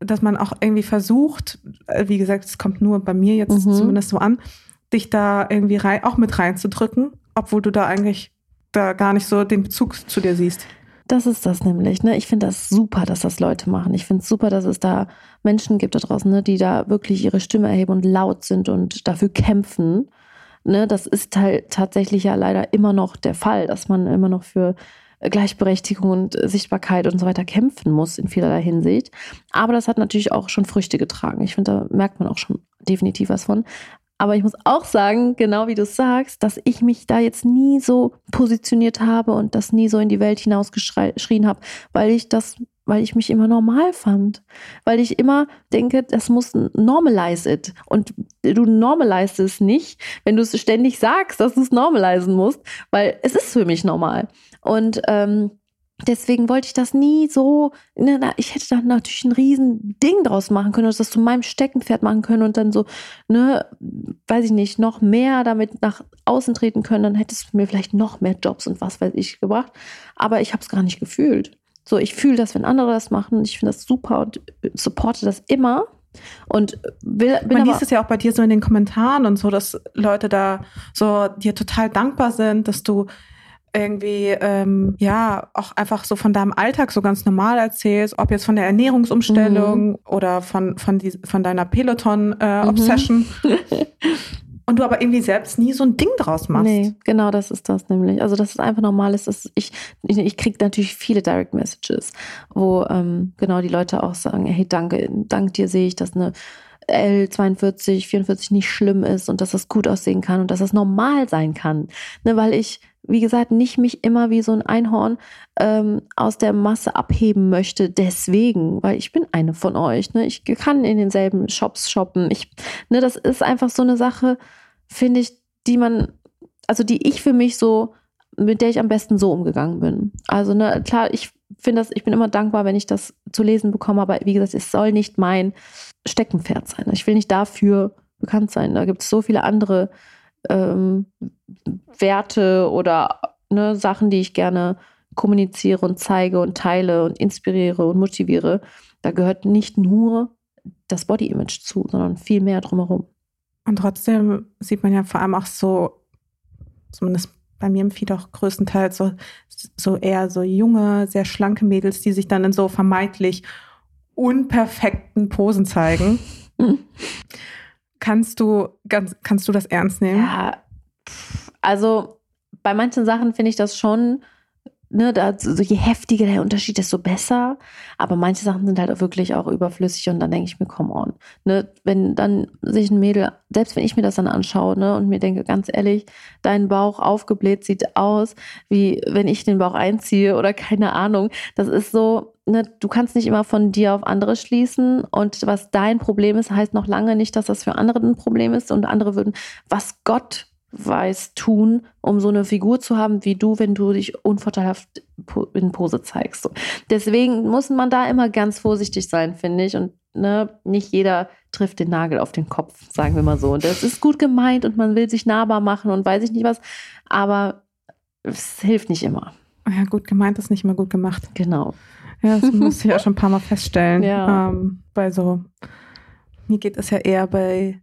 dass man auch irgendwie versucht, äh, wie gesagt, es kommt nur bei mir jetzt mhm. zumindest so an, dich da irgendwie rein, auch mit reinzudrücken, obwohl du da eigentlich da gar nicht so den Bezug zu dir siehst. Das ist das nämlich. Ne? Ich finde das super, dass das Leute machen. Ich finde es super, dass es da Menschen gibt da draußen, ne, die da wirklich ihre Stimme erheben und laut sind und dafür kämpfen. Ne? Das ist halt tatsächlich ja leider immer noch der Fall, dass man immer noch für Gleichberechtigung und Sichtbarkeit und so weiter kämpfen muss in vielerlei Hinsicht. Aber das hat natürlich auch schon Früchte getragen. Ich finde, da merkt man auch schon definitiv was von. Aber ich muss auch sagen, genau wie du sagst, dass ich mich da jetzt nie so positioniert habe und das nie so in die Welt hinausgeschrien habe, weil ich das, weil ich mich immer normal fand. Weil ich immer denke, das muss normalize it. Und du normalise es nicht, wenn du es ständig sagst, dass du es normalisieren musst, weil es ist für mich normal. Und ähm, deswegen wollte ich das nie so, ne, ich hätte da natürlich ein riesen Ding draus machen können und das zu meinem Steckenpferd machen können und dann so, ne, weiß ich nicht, noch mehr damit nach außen treten können, dann hätte es mir vielleicht noch mehr Jobs und was weiß ich gebracht. Aber ich habe es gar nicht gefühlt. So, ich fühle das, wenn andere das machen. Ich finde das super und supporte das immer. Und will, bin Man liest es ja auch bei dir so in den Kommentaren und so, dass Leute da so dir total dankbar sind, dass du irgendwie ähm, ja auch einfach so von deinem Alltag so ganz normal erzählst, ob jetzt von der Ernährungsumstellung mhm. oder von von die, von deiner Peloton äh, mhm. Obsession. Mhm. Und du aber irgendwie selbst nie so ein Ding draus machst. Nee, genau das ist das nämlich. Also, dass es einfach normal ist, dass ich, ich, ich kriege natürlich viele Direct Messages, wo ähm, genau die Leute auch sagen, hey, danke, dank dir sehe ich, dass eine L42, 44 nicht schlimm ist und dass das gut aussehen kann und dass das normal sein kann. Ne, weil ich wie gesagt, nicht mich immer wie so ein Einhorn ähm, aus der Masse abheben möchte. Deswegen, weil ich bin eine von euch. Ne? Ich kann in denselben Shops shoppen. Ich, ne, das ist einfach so eine Sache, finde ich, die man, also die ich für mich so, mit der ich am besten so umgegangen bin. Also, ne, klar, ich finde das, ich bin immer dankbar, wenn ich das zu lesen bekomme, aber wie gesagt, es soll nicht mein Steckenpferd sein. Ich will nicht dafür bekannt sein. Da gibt es so viele andere ähm, Werte oder ne, Sachen, die ich gerne kommuniziere und zeige und teile und inspiriere und motiviere. Da gehört nicht nur das Body Image zu, sondern viel mehr drumherum. Und trotzdem sieht man ja vor allem auch so, zumindest bei mir im Feed auch größtenteils so, so eher so junge, sehr schlanke Mädels, die sich dann in so vermeintlich unperfekten Posen zeigen. Kannst du, ganz, kannst du das ernst nehmen? Ja, also bei manchen Sachen finde ich das schon, ne, da, so je heftiger der Unterschied, desto besser. Aber manche Sachen sind halt auch wirklich auch überflüssig und dann denke ich mir, come on. Ne, wenn dann sich ein Mädel, selbst wenn ich mir das dann anschaue, ne, und mir denke, ganz ehrlich, dein Bauch aufgebläht sieht aus, wie wenn ich den Bauch einziehe oder keine Ahnung. Das ist so, ne, du kannst nicht immer von dir auf andere schließen und was dein Problem ist, heißt noch lange nicht, dass das für andere ein Problem ist und andere würden, was Gott weiß, tun, um so eine Figur zu haben wie du, wenn du dich unvorteilhaft in Pose zeigst. Deswegen muss man da immer ganz vorsichtig sein, finde ich. Und ne, nicht jeder trifft den Nagel auf den Kopf, sagen wir mal so. Und das ist gut gemeint und man will sich nahbar machen und weiß ich nicht was, aber es hilft nicht immer. Ja, gut gemeint ist nicht immer gut gemacht. Genau. Ja, das musste ich auch schon ein paar Mal feststellen. Ja. Ähm, bei so, mir geht es ja eher bei,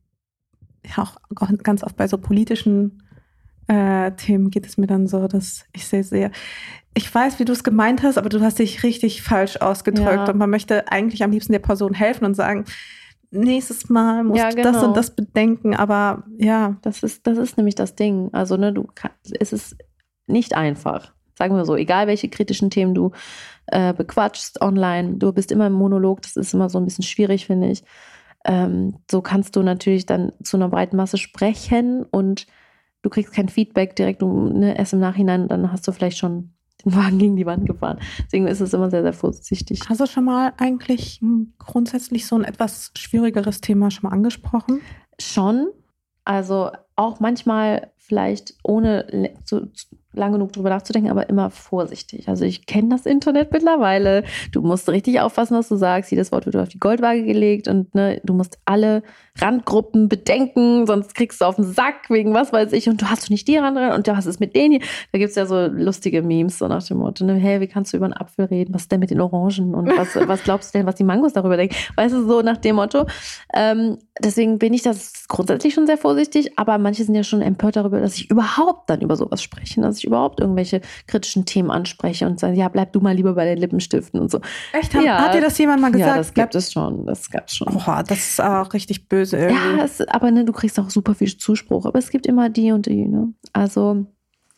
ja auch ganz oft bei so politischen äh, Themen geht es mir dann so, dass ich sehe sehr, ich weiß, wie du es gemeint hast, aber du hast dich richtig falsch ausgedrückt ja. und man möchte eigentlich am liebsten der Person helfen und sagen, nächstes Mal musst ja, genau. du das und genau. das bedenken, aber ja. Das ist, das ist nämlich das Ding. Also, ne, du kann, es ist nicht einfach. Sagen wir so, egal welche kritischen Themen du äh, bequatschst online, du bist immer im Monolog, das ist immer so ein bisschen schwierig, finde ich. Ähm, so kannst du natürlich dann zu einer breiten Masse sprechen und du kriegst kein Feedback direkt, du, ne, erst im Nachhinein, dann hast du vielleicht schon den Wagen gegen die Wand gefahren. Deswegen ist es immer sehr, sehr vorsichtig. Hast du schon mal eigentlich grundsätzlich so ein etwas schwierigeres Thema schon mal angesprochen? Schon. Also auch manchmal vielleicht ohne zu, lang genug drüber nachzudenken, aber immer vorsichtig. Also ich kenne das Internet mittlerweile. Du musst richtig aufpassen, was du sagst. Jedes Wort wird auf die Goldwaage gelegt und ne, du musst alle Randgruppen bedenken, sonst kriegst du auf den Sack wegen was weiß ich und du hast nicht die Randgruppe und du hast es mit denen hier. Da gibt es ja so lustige Memes so nach dem Motto, ne, hey, wie kannst du über einen Apfel reden? Was ist denn mit den Orangen? Und was, was glaubst du denn, was die Mangos darüber denken? Weißt du, so nach dem Motto. Ähm, deswegen bin ich das grundsätzlich schon sehr vorsichtig, aber manche sind ja schon empört darüber, dass ich überhaupt dann über sowas spreche. Also ich überhaupt irgendwelche kritischen Themen anspreche und sage, ja, bleib du mal lieber bei den Lippenstiften und so. Echt? Hat, ja, hat dir das jemand mal gesagt? Ja, das gibt es schon. Das gab's schon. Oh, das ist auch richtig böse irgendwie. Ja, es, aber ne, du kriegst auch super viel Zuspruch. Aber es gibt immer die und die, ne? Also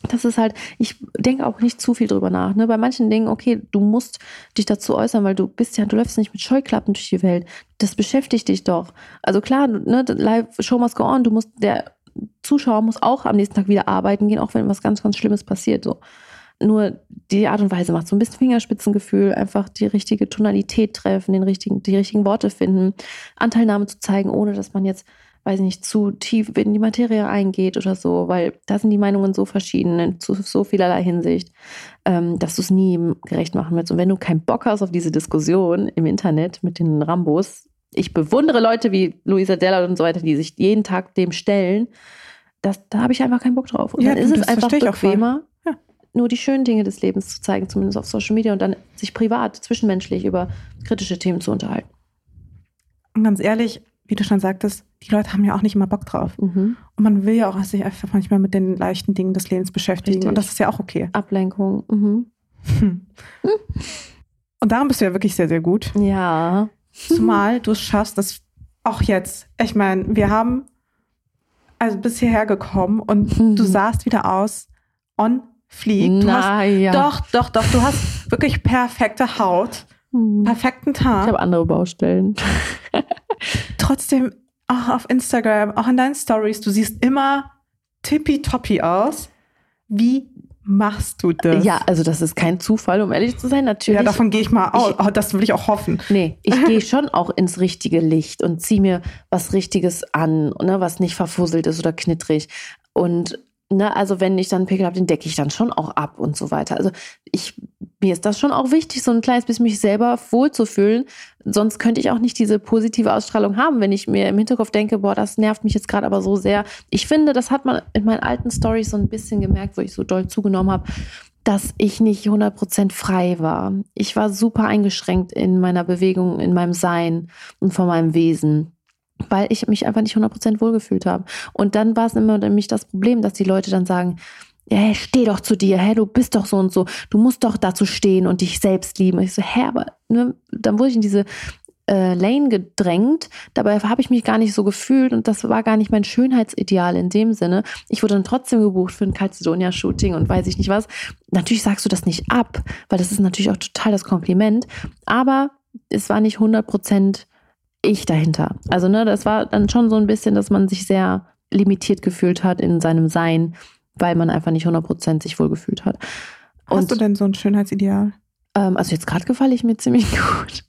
das ist halt, ich denke auch nicht zu viel drüber nach. Ne? Bei manchen Dingen, okay, du musst dich dazu äußern, weil du bist ja, du läufst nicht mit Scheuklappen durch die Welt. Das beschäftigt dich doch. Also klar, ne, live Show must go on, du musst, der Zuschauer muss auch am nächsten Tag wieder arbeiten gehen, auch wenn was ganz, ganz Schlimmes passiert. So. Nur die Art und Weise macht so ein bisschen Fingerspitzengefühl, einfach die richtige Tonalität treffen, den richtigen, die richtigen Worte finden, Anteilnahme zu zeigen, ohne dass man jetzt weiß nicht, zu tief in die Materie eingeht oder so, weil da sind die Meinungen so verschieden, zu so vielerlei Hinsicht, ähm, dass du es nie gerecht machen willst. Und wenn du keinen Bock hast auf diese Diskussion im Internet mit den Rambos, ich bewundere Leute wie Luisa Della und so weiter, die sich jeden Tag dem stellen, das, da habe ich einfach keinen Bock drauf. Und ja, dann ist es einfach bequemer, ja. nur die schönen Dinge des Lebens zu zeigen, zumindest auf Social Media und dann sich privat, zwischenmenschlich über kritische Themen zu unterhalten. Und ganz ehrlich, wie du schon sagtest, die Leute haben ja auch nicht immer Bock drauf. Mhm. Und man will ja auch sich einfach manchmal mit den leichten Dingen des Lebens beschäftigen. Richtig. Und das ist ja auch okay. Ablenkung. Mhm. Hm. Und darum bist du ja wirklich sehr, sehr gut. Ja. Zumal du es schaffst, dass auch jetzt, ich meine, wir haben also bis hierher gekommen und mhm. du sahst wieder aus on fleek. Du Na, hast, ja. Doch, doch, doch. Du hast wirklich perfekte Haut, mhm. perfekten Tag. Ich habe andere Baustellen. Trotzdem auch auf Instagram, auch in deinen Stories, du siehst immer tippitoppi aus. Wie machst du das? Ja, also das ist kein Zufall, um ehrlich zu sein, natürlich. Ja, davon gehe ich mal aus. Oh, das will ich auch hoffen. Nee, ich gehe schon auch ins richtige Licht und ziehe mir was Richtiges an, ne, was nicht verfusselt ist oder knittrig. Und Ne, also wenn ich dann einen Pickel habe, den decke ich dann schon auch ab und so weiter. Also ich, mir ist das schon auch wichtig, so ein kleines bisschen mich selber wohlzufühlen. Sonst könnte ich auch nicht diese positive Ausstrahlung haben, wenn ich mir im Hinterkopf denke, boah, das nervt mich jetzt gerade aber so sehr. Ich finde, das hat man in meinen alten Stories so ein bisschen gemerkt, wo ich so doll zugenommen habe, dass ich nicht 100% frei war. Ich war super eingeschränkt in meiner Bewegung, in meinem Sein und von meinem Wesen weil ich mich einfach nicht 100% wohlgefühlt habe. Und dann war es immer nämlich das Problem, dass die Leute dann sagen, ja, hey, steh doch zu dir, hey, du bist doch so und so, du musst doch dazu stehen und dich selbst lieben. Ich so, hä, aber ne, dann wurde ich in diese äh, Lane gedrängt. Dabei habe ich mich gar nicht so gefühlt und das war gar nicht mein Schönheitsideal in dem Sinne. Ich wurde dann trotzdem gebucht für ein Calcedonia-Shooting und weiß ich nicht was. Natürlich sagst du das nicht ab, weil das ist natürlich auch total das Kompliment. Aber es war nicht 100 Prozent ich dahinter. Also, ne, das war dann schon so ein bisschen, dass man sich sehr limitiert gefühlt hat in seinem Sein, weil man einfach nicht 100% sich wohlgefühlt hat. Und, Hast du denn so ein Schönheitsideal? Ähm, also jetzt gerade gefalle ich mir ziemlich gut.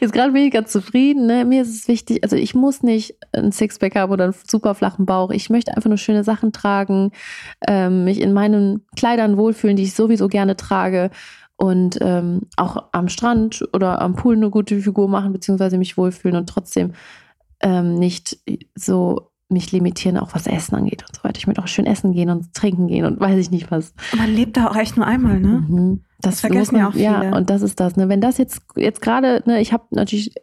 Jetzt gerade bin ich ganz zufrieden. Ne? Mir ist es wichtig, also ich muss nicht ein Sixpack haben oder einen super flachen Bauch. Ich möchte einfach nur schöne Sachen tragen, ähm, mich in meinen Kleidern wohlfühlen, die ich sowieso gerne trage und ähm, auch am Strand oder am Pool eine gute Figur machen, beziehungsweise mich wohlfühlen und trotzdem ähm, nicht so mich limitieren, auch was Essen angeht und so weiter. Ich möchte auch schön essen gehen und trinken gehen und weiß ich nicht was. Man lebt da auch echt nur einmal, ne? Mhm. Das, das vergessen man, ja auch viele. Ja, und das ist das. Ne? Wenn das jetzt, jetzt gerade, ne, ich habe natürlich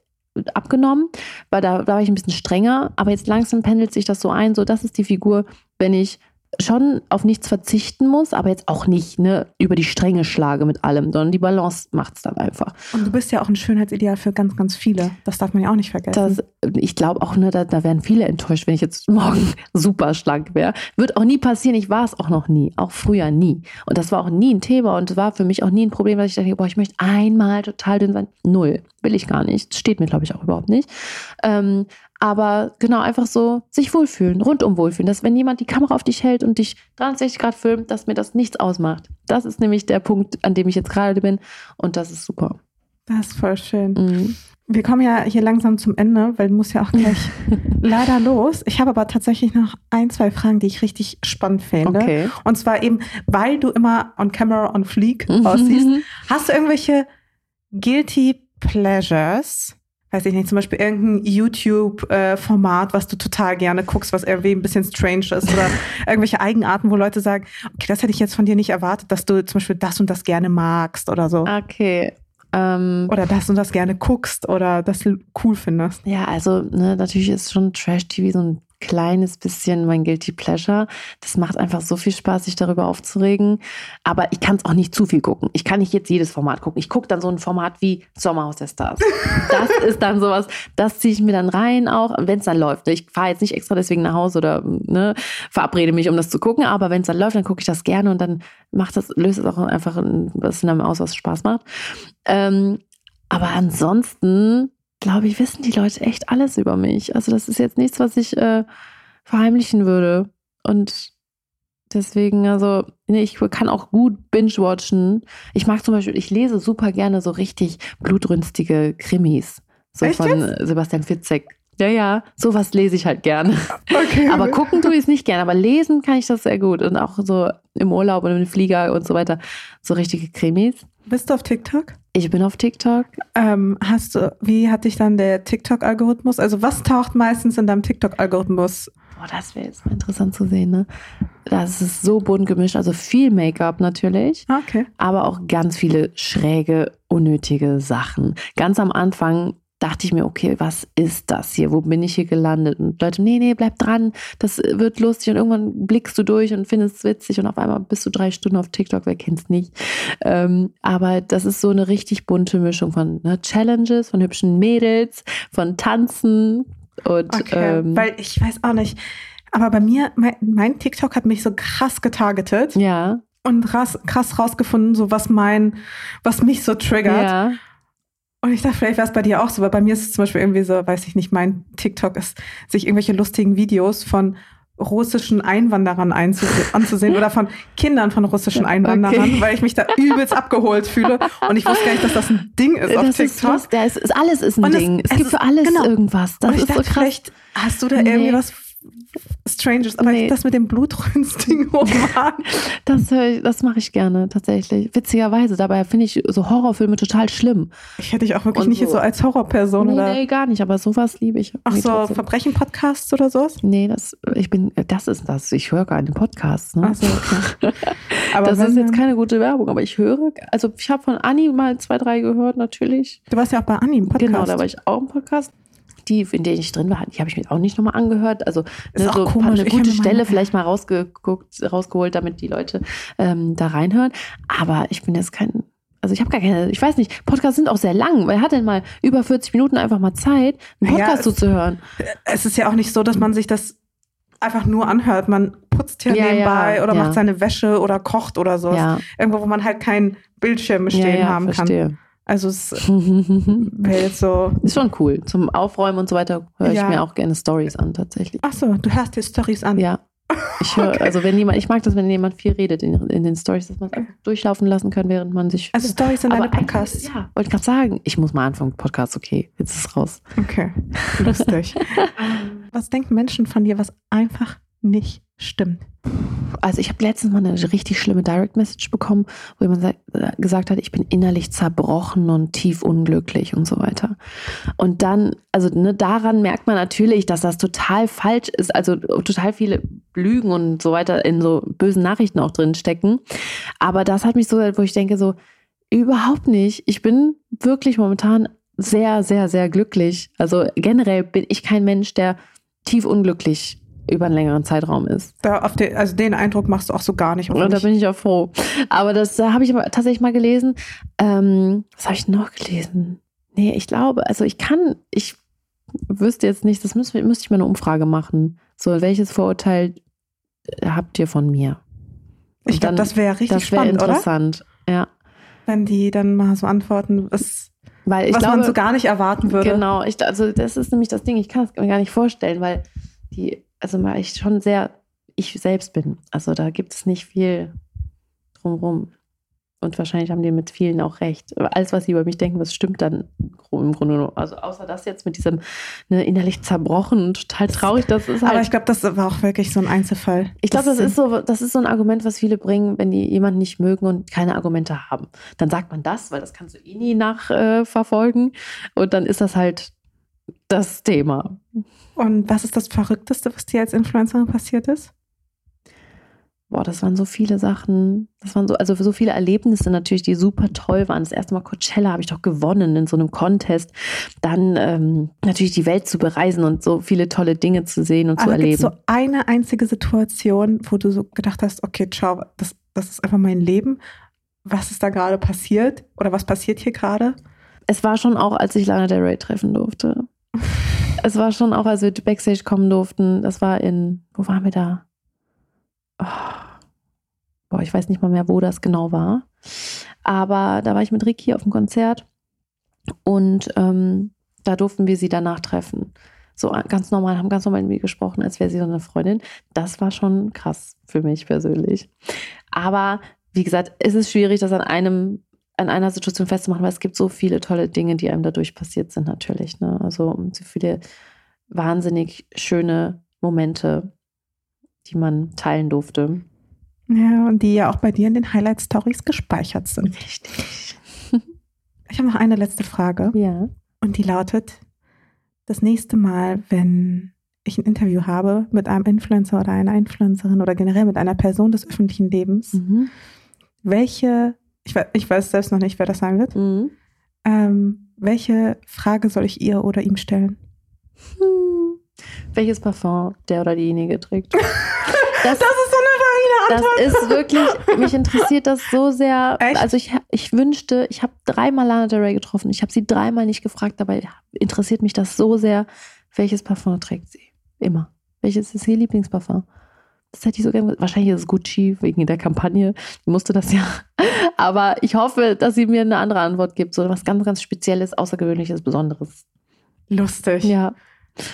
abgenommen, weil da, da war ich ein bisschen strenger, aber jetzt langsam pendelt sich das so ein, so das ist die Figur, wenn ich schon auf nichts verzichten muss, aber jetzt auch nicht ne, über die Stränge schlage mit allem, sondern die Balance macht es dann einfach. Und du bist ja auch ein Schönheitsideal für ganz, ganz viele. Das darf man ja auch nicht vergessen. Das, ich glaube auch, ne, da, da wären viele enttäuscht, wenn ich jetzt morgen super schlank wäre. Wird auch nie passieren. Ich war es auch noch nie. Auch früher nie. Und das war auch nie ein Thema und war für mich auch nie ein Problem, dass ich dachte, boah, ich möchte einmal total dünn sein. Null. Will ich gar nicht. Steht mir, glaube ich, auch überhaupt nicht. Ähm, aber genau, einfach so sich wohlfühlen, rundum wohlfühlen. Dass wenn jemand die Kamera auf dich hält und dich 63 Grad filmt, dass mir das nichts ausmacht. Das ist nämlich der Punkt, an dem ich jetzt gerade bin. Und das ist super. Das ist voll schön. Mhm. Wir kommen ja hier langsam zum Ende, weil du musst ja auch gleich leider los. Ich habe aber tatsächlich noch ein, zwei Fragen, die ich richtig spannend finde. Okay. Und zwar eben, weil du immer on camera, on fleek aussiehst. Hast du irgendwelche guilty pleasures? Weiß ich nicht, zum Beispiel irgendein YouTube-Format, was du total gerne guckst, was irgendwie ein bisschen strange ist oder irgendwelche Eigenarten, wo Leute sagen, okay, das hätte ich jetzt von dir nicht erwartet, dass du zum Beispiel das und das gerne magst oder so. Okay. Ähm, oder das und das gerne guckst oder das cool findest. Ja, also ne, natürlich ist schon Trash-TV so ein kleines bisschen mein Guilty Pleasure. Das macht einfach so viel Spaß, sich darüber aufzuregen. Aber ich kann es auch nicht zu viel gucken. Ich kann nicht jetzt jedes Format gucken. Ich gucke dann so ein Format wie Sommerhaus der Stars. Das ist dann sowas, das ziehe ich mir dann rein auch, wenn es dann läuft. Ich fahre jetzt nicht extra deswegen nach Hause oder ne, verabrede mich, um das zu gucken. Aber wenn es dann läuft, dann gucke ich das gerne und dann macht das, löst es auch einfach was in einem aus, was Spaß macht. Ähm, aber ansonsten glaube ich, wissen die Leute echt alles über mich. Also das ist jetzt nichts, was ich äh, verheimlichen würde. Und deswegen, also, nee, ich kann auch gut binge-watchen. Ich mag zum Beispiel, ich lese super gerne so richtig blutrünstige Krimis. So echt von jetzt? Sebastian Fitzek. Ja, ja, sowas lese ich halt gerne. Okay. Aber gucken tue ich es nicht gerne, aber lesen kann ich das sehr gut. Und auch so im Urlaub und im Flieger und so weiter. So richtige Krimis. Bist du auf TikTok? Ich bin auf TikTok. Ähm, hast du, wie hat dich dann der TikTok-Algorithmus? Also was taucht meistens in deinem TikTok-Algorithmus? Boah, das wäre jetzt mal interessant zu sehen, ne? Das ist so bunt gemischt. Also viel Make-up natürlich. Okay. Aber auch ganz viele schräge, unnötige Sachen. Ganz am Anfang dachte ich mir, okay, was ist das hier? Wo bin ich hier gelandet? Und Leute, nee, nee, bleib dran, das wird lustig. Und irgendwann blickst du durch und findest es witzig und auf einmal bist du drei Stunden auf TikTok, wer kennt's nicht. Ähm, aber das ist so eine richtig bunte Mischung von ne, Challenges, von hübschen Mädels, von Tanzen und okay, ähm, weil ich weiß auch nicht. Aber bei mir, mein, mein TikTok hat mich so krass getargetet. Ja. Und krass, krass rausgefunden, so was mein, was mich so triggert. Ja. Und ich dachte, vielleicht wäre es bei dir auch so, weil bei mir ist es zum Beispiel irgendwie so, weiß ich nicht, mein TikTok ist, sich irgendwelche lustigen Videos von russischen Einwanderern anzusehen oder von Kindern von russischen Einwanderern, okay. weil ich mich da übelst abgeholt fühle und ich wusste gar nicht, dass das ein Ding ist das auf TikTok. Ist, ist, alles ist ein und Ding. Es, es, gibt für alles genau. irgendwas. Das ist dachte, so krass. Vielleicht hast du da nee. irgendwie was Strangers, aber nee. das mit dem Blutrünstig-Roman. das das mache ich gerne, tatsächlich. Witzigerweise, dabei finde ich so Horrorfilme total schlimm. Ich hätte dich auch wirklich Und nicht so, so als Horrorperson nee, oder. Nee, gar nicht, aber sowas liebe ich. Ach so, Verbrechen-Podcasts oder sowas? Nee, das, ich bin, das ist das. Ich höre keine Podcasts, ne? So, aber das ist jetzt keine gute Werbung, aber ich höre, also ich habe von Anni mal zwei, drei gehört, natürlich. Du warst ja auch bei Anni im Podcast. Genau, da war ich auch im Podcast die, in denen ich drin war, die habe ich mir auch nicht nochmal angehört. Also ne, so komisch. eine gute Stelle vielleicht mal rausgeguckt, rausgeholt, damit die Leute ähm, da reinhören. Aber ich bin jetzt kein, also ich habe gar keine, ich weiß nicht, Podcasts sind auch sehr lang. Wer hat denn mal über 40 Minuten einfach mal Zeit, einen Podcast ja, zuzuhören? Es ist ja auch nicht so, dass man sich das einfach nur anhört. Man putzt ja, ja nebenbei ja, oder macht seine Wäsche oder kocht oder so. Irgendwo, wo man halt keinen Bildschirm stehen haben verstehe. kann. Also es wäre jetzt so. Ist schon cool. Zum Aufräumen und so weiter höre ich ja. mir auch gerne Stories an, tatsächlich. Ach so, du hörst dir Stories an. Ja. Ich höre, okay. also wenn jemand, ich mag das, wenn jemand viel redet in, in den Stories, dass man es durchlaufen lassen kann, während man sich. Also Stories sind deine Podcasts. Ja, wollte gerade sagen, ich muss mal anfangen, Podcast, okay, jetzt ist es raus. Okay, lustig. was denken Menschen von dir, was einfach nicht stimmt? Also ich habe letztens mal eine richtig schlimme Direct Message bekommen, wo jemand äh, gesagt hat, ich bin innerlich zerbrochen und tief unglücklich und so weiter. Und dann, also ne, daran merkt man natürlich, dass das total falsch ist, also total viele Lügen und so weiter in so bösen Nachrichten auch drin stecken. Aber das hat mich so, wo ich denke so, überhaupt nicht. Ich bin wirklich momentan sehr, sehr, sehr glücklich. Also generell bin ich kein Mensch, der tief unglücklich über einen längeren Zeitraum ist. Da den, also den Eindruck machst du auch so gar nicht. Und da bin ich auch froh. Aber das da habe ich aber tatsächlich mal gelesen. Ähm, was habe ich noch gelesen? Nee, ich glaube, also ich kann, ich wüsste jetzt nicht, das müsste, müsste ich mal eine Umfrage machen. So, welches Vorurteil habt ihr von mir? Und ich glaube, das wäre richtig das wär spannend, interessant. oder? Ja. Wenn die dann mal so antworten, was, weil was glaube, man so gar nicht erwarten würde. Genau, ich, also das ist nämlich das Ding, ich kann es mir gar nicht vorstellen, weil die also mal ich schon sehr ich selbst bin. Also da gibt es nicht viel drumherum. Und wahrscheinlich haben die mit vielen auch recht. Alles, was sie über mich denken, was stimmt dann im Grunde nur. Also außer das jetzt mit diesem ne, innerlich zerbrochen und total traurig, das ist halt. Aber ich glaube, das war auch wirklich so ein Einzelfall. Ich glaube, das, das ist so, das ist so ein Argument, was viele bringen, wenn die jemanden nicht mögen und keine Argumente haben. Dann sagt man das, weil das kannst du eh nie nachverfolgen. Äh, und dann ist das halt das Thema. Und was ist das Verrückteste, was dir als Influencerin passiert ist? boah, das waren so viele Sachen. Das waren so, also so viele Erlebnisse natürlich, die super toll waren. Das erste Mal Coachella habe ich doch gewonnen in so einem Contest. Dann ähm, natürlich die Welt zu bereisen und so viele tolle Dinge zu sehen und Aber zu erleben. So eine einzige Situation, wo du so gedacht hast, okay, ciao, das, das ist einfach mein Leben. Was ist da gerade passiert? Oder was passiert hier gerade? Es war schon auch, als ich Lana Del Rey treffen durfte. es war schon auch, als wir Backstage kommen durften. Das war in, wo waren wir da? Oh. Boah, ich weiß nicht mal mehr, wo das genau war. Aber da war ich mit Ricky auf dem Konzert und ähm, da durften wir sie danach treffen. So ganz normal, haben ganz normal mit mir gesprochen, als wäre sie so eine Freundin. Das war schon krass für mich persönlich. Aber wie gesagt, es ist schwierig, das an einem, an einer Situation festzumachen, weil es gibt so viele tolle Dinge, die einem dadurch passiert sind, natürlich. Ne? Also so viele wahnsinnig schöne Momente, die man teilen durfte. Ja, und die ja auch bei dir in den Highlight Stories gespeichert sind. Richtig. Ich habe noch eine letzte Frage. Ja. Und die lautet: Das nächste Mal, wenn ich ein Interview habe mit einem Influencer oder einer Influencerin oder generell mit einer Person des öffentlichen Lebens, Mhm. welche, ich weiß, ich weiß selbst noch nicht, wer das sein wird, Mhm. ähm, welche Frage soll ich ihr oder ihm stellen? Hm. Welches Parfum der oder diejenige trägt. Das, ist so eine das Antwort. ist wirklich, mich interessiert das so sehr. Echt? Also ich, ich wünschte, ich habe dreimal Lana Del Rey getroffen. Ich habe sie dreimal nicht gefragt, dabei interessiert mich das so sehr. Welches Parfum trägt sie? Immer. Welches ist ihr Lieblingsparfum? Das hätte ich so gerne. Wahrscheinlich ist es Gucci wegen der Kampagne. Die musste das ja. Aber ich hoffe, dass sie mir eine andere Antwort gibt. So was ganz, ganz Spezielles, Außergewöhnliches, Besonderes. Lustig. Ja.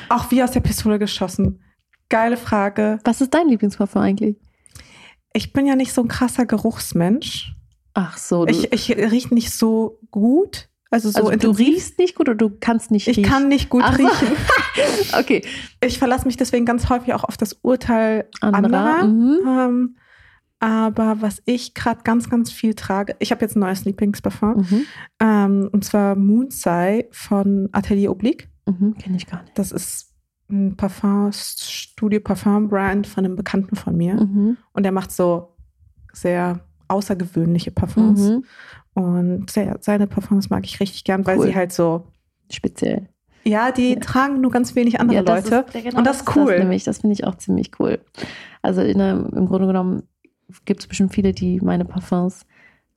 Auch wie aus der Pistole geschossen. Geile Frage. Was ist dein Lieblingsparfum eigentlich? Ich bin ja nicht so ein krasser Geruchsmensch. Ach so, Ich, ich rieche nicht so gut. Also so also du riechst nicht gut oder du kannst nicht Ich riechen? kann nicht gut Ach so. riechen. Okay. Ich verlasse mich deswegen ganz häufig auch auf das Urteil Anderer. anderer. Mhm. Ähm, aber was ich gerade ganz, ganz viel trage, ich habe jetzt ein neues Lieblingsparfum. Mhm. Ähm, und zwar Moonsai von Atelier Oblique. Mhm. Kenne ich gar nicht. Das ist ein Parfum, Studio Parfum Brand von einem Bekannten von mir. Mhm. Und der macht so sehr außergewöhnliche Parfums. Mhm. Und seine Parfums mag ich richtig gern, weil Cool. sie halt so, Speziell. ja, die Ja. tragen nur ganz wenig andere das Leute. Ist, ja, genau Und das ist cool. Das, nämlich, das finde ich auch ziemlich cool. Also in im Grunde genommen gibt es bestimmt viele, die meine Parfums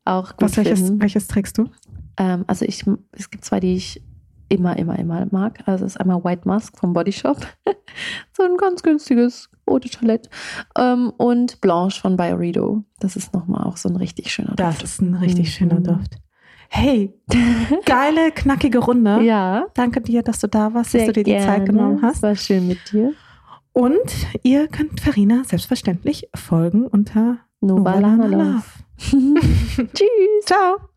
auch gut Was, welches, finden. welches trägst du? Ähm, also ich, es gibt zwei, die ich immer, immer, immer mag. Also es ist einmal White Mask vom Body Shop. so ein ganz günstiges Eau de Toilette. Ähm, und Blanche von Biorido. Das ist nochmal auch so ein richtig schöner Das Duft. ist ein richtig Mhm. schöner Duft. Hey, geile, knackige Runde. Ja, Danke dir, dass du da warst, sehr dass du dir die gerne. Zeit genommen hast. war schön mit dir. Und ihr könnt Farina selbstverständlich folgen unter Nova Novalana Lana Love. Love. Tschüss. Ciao.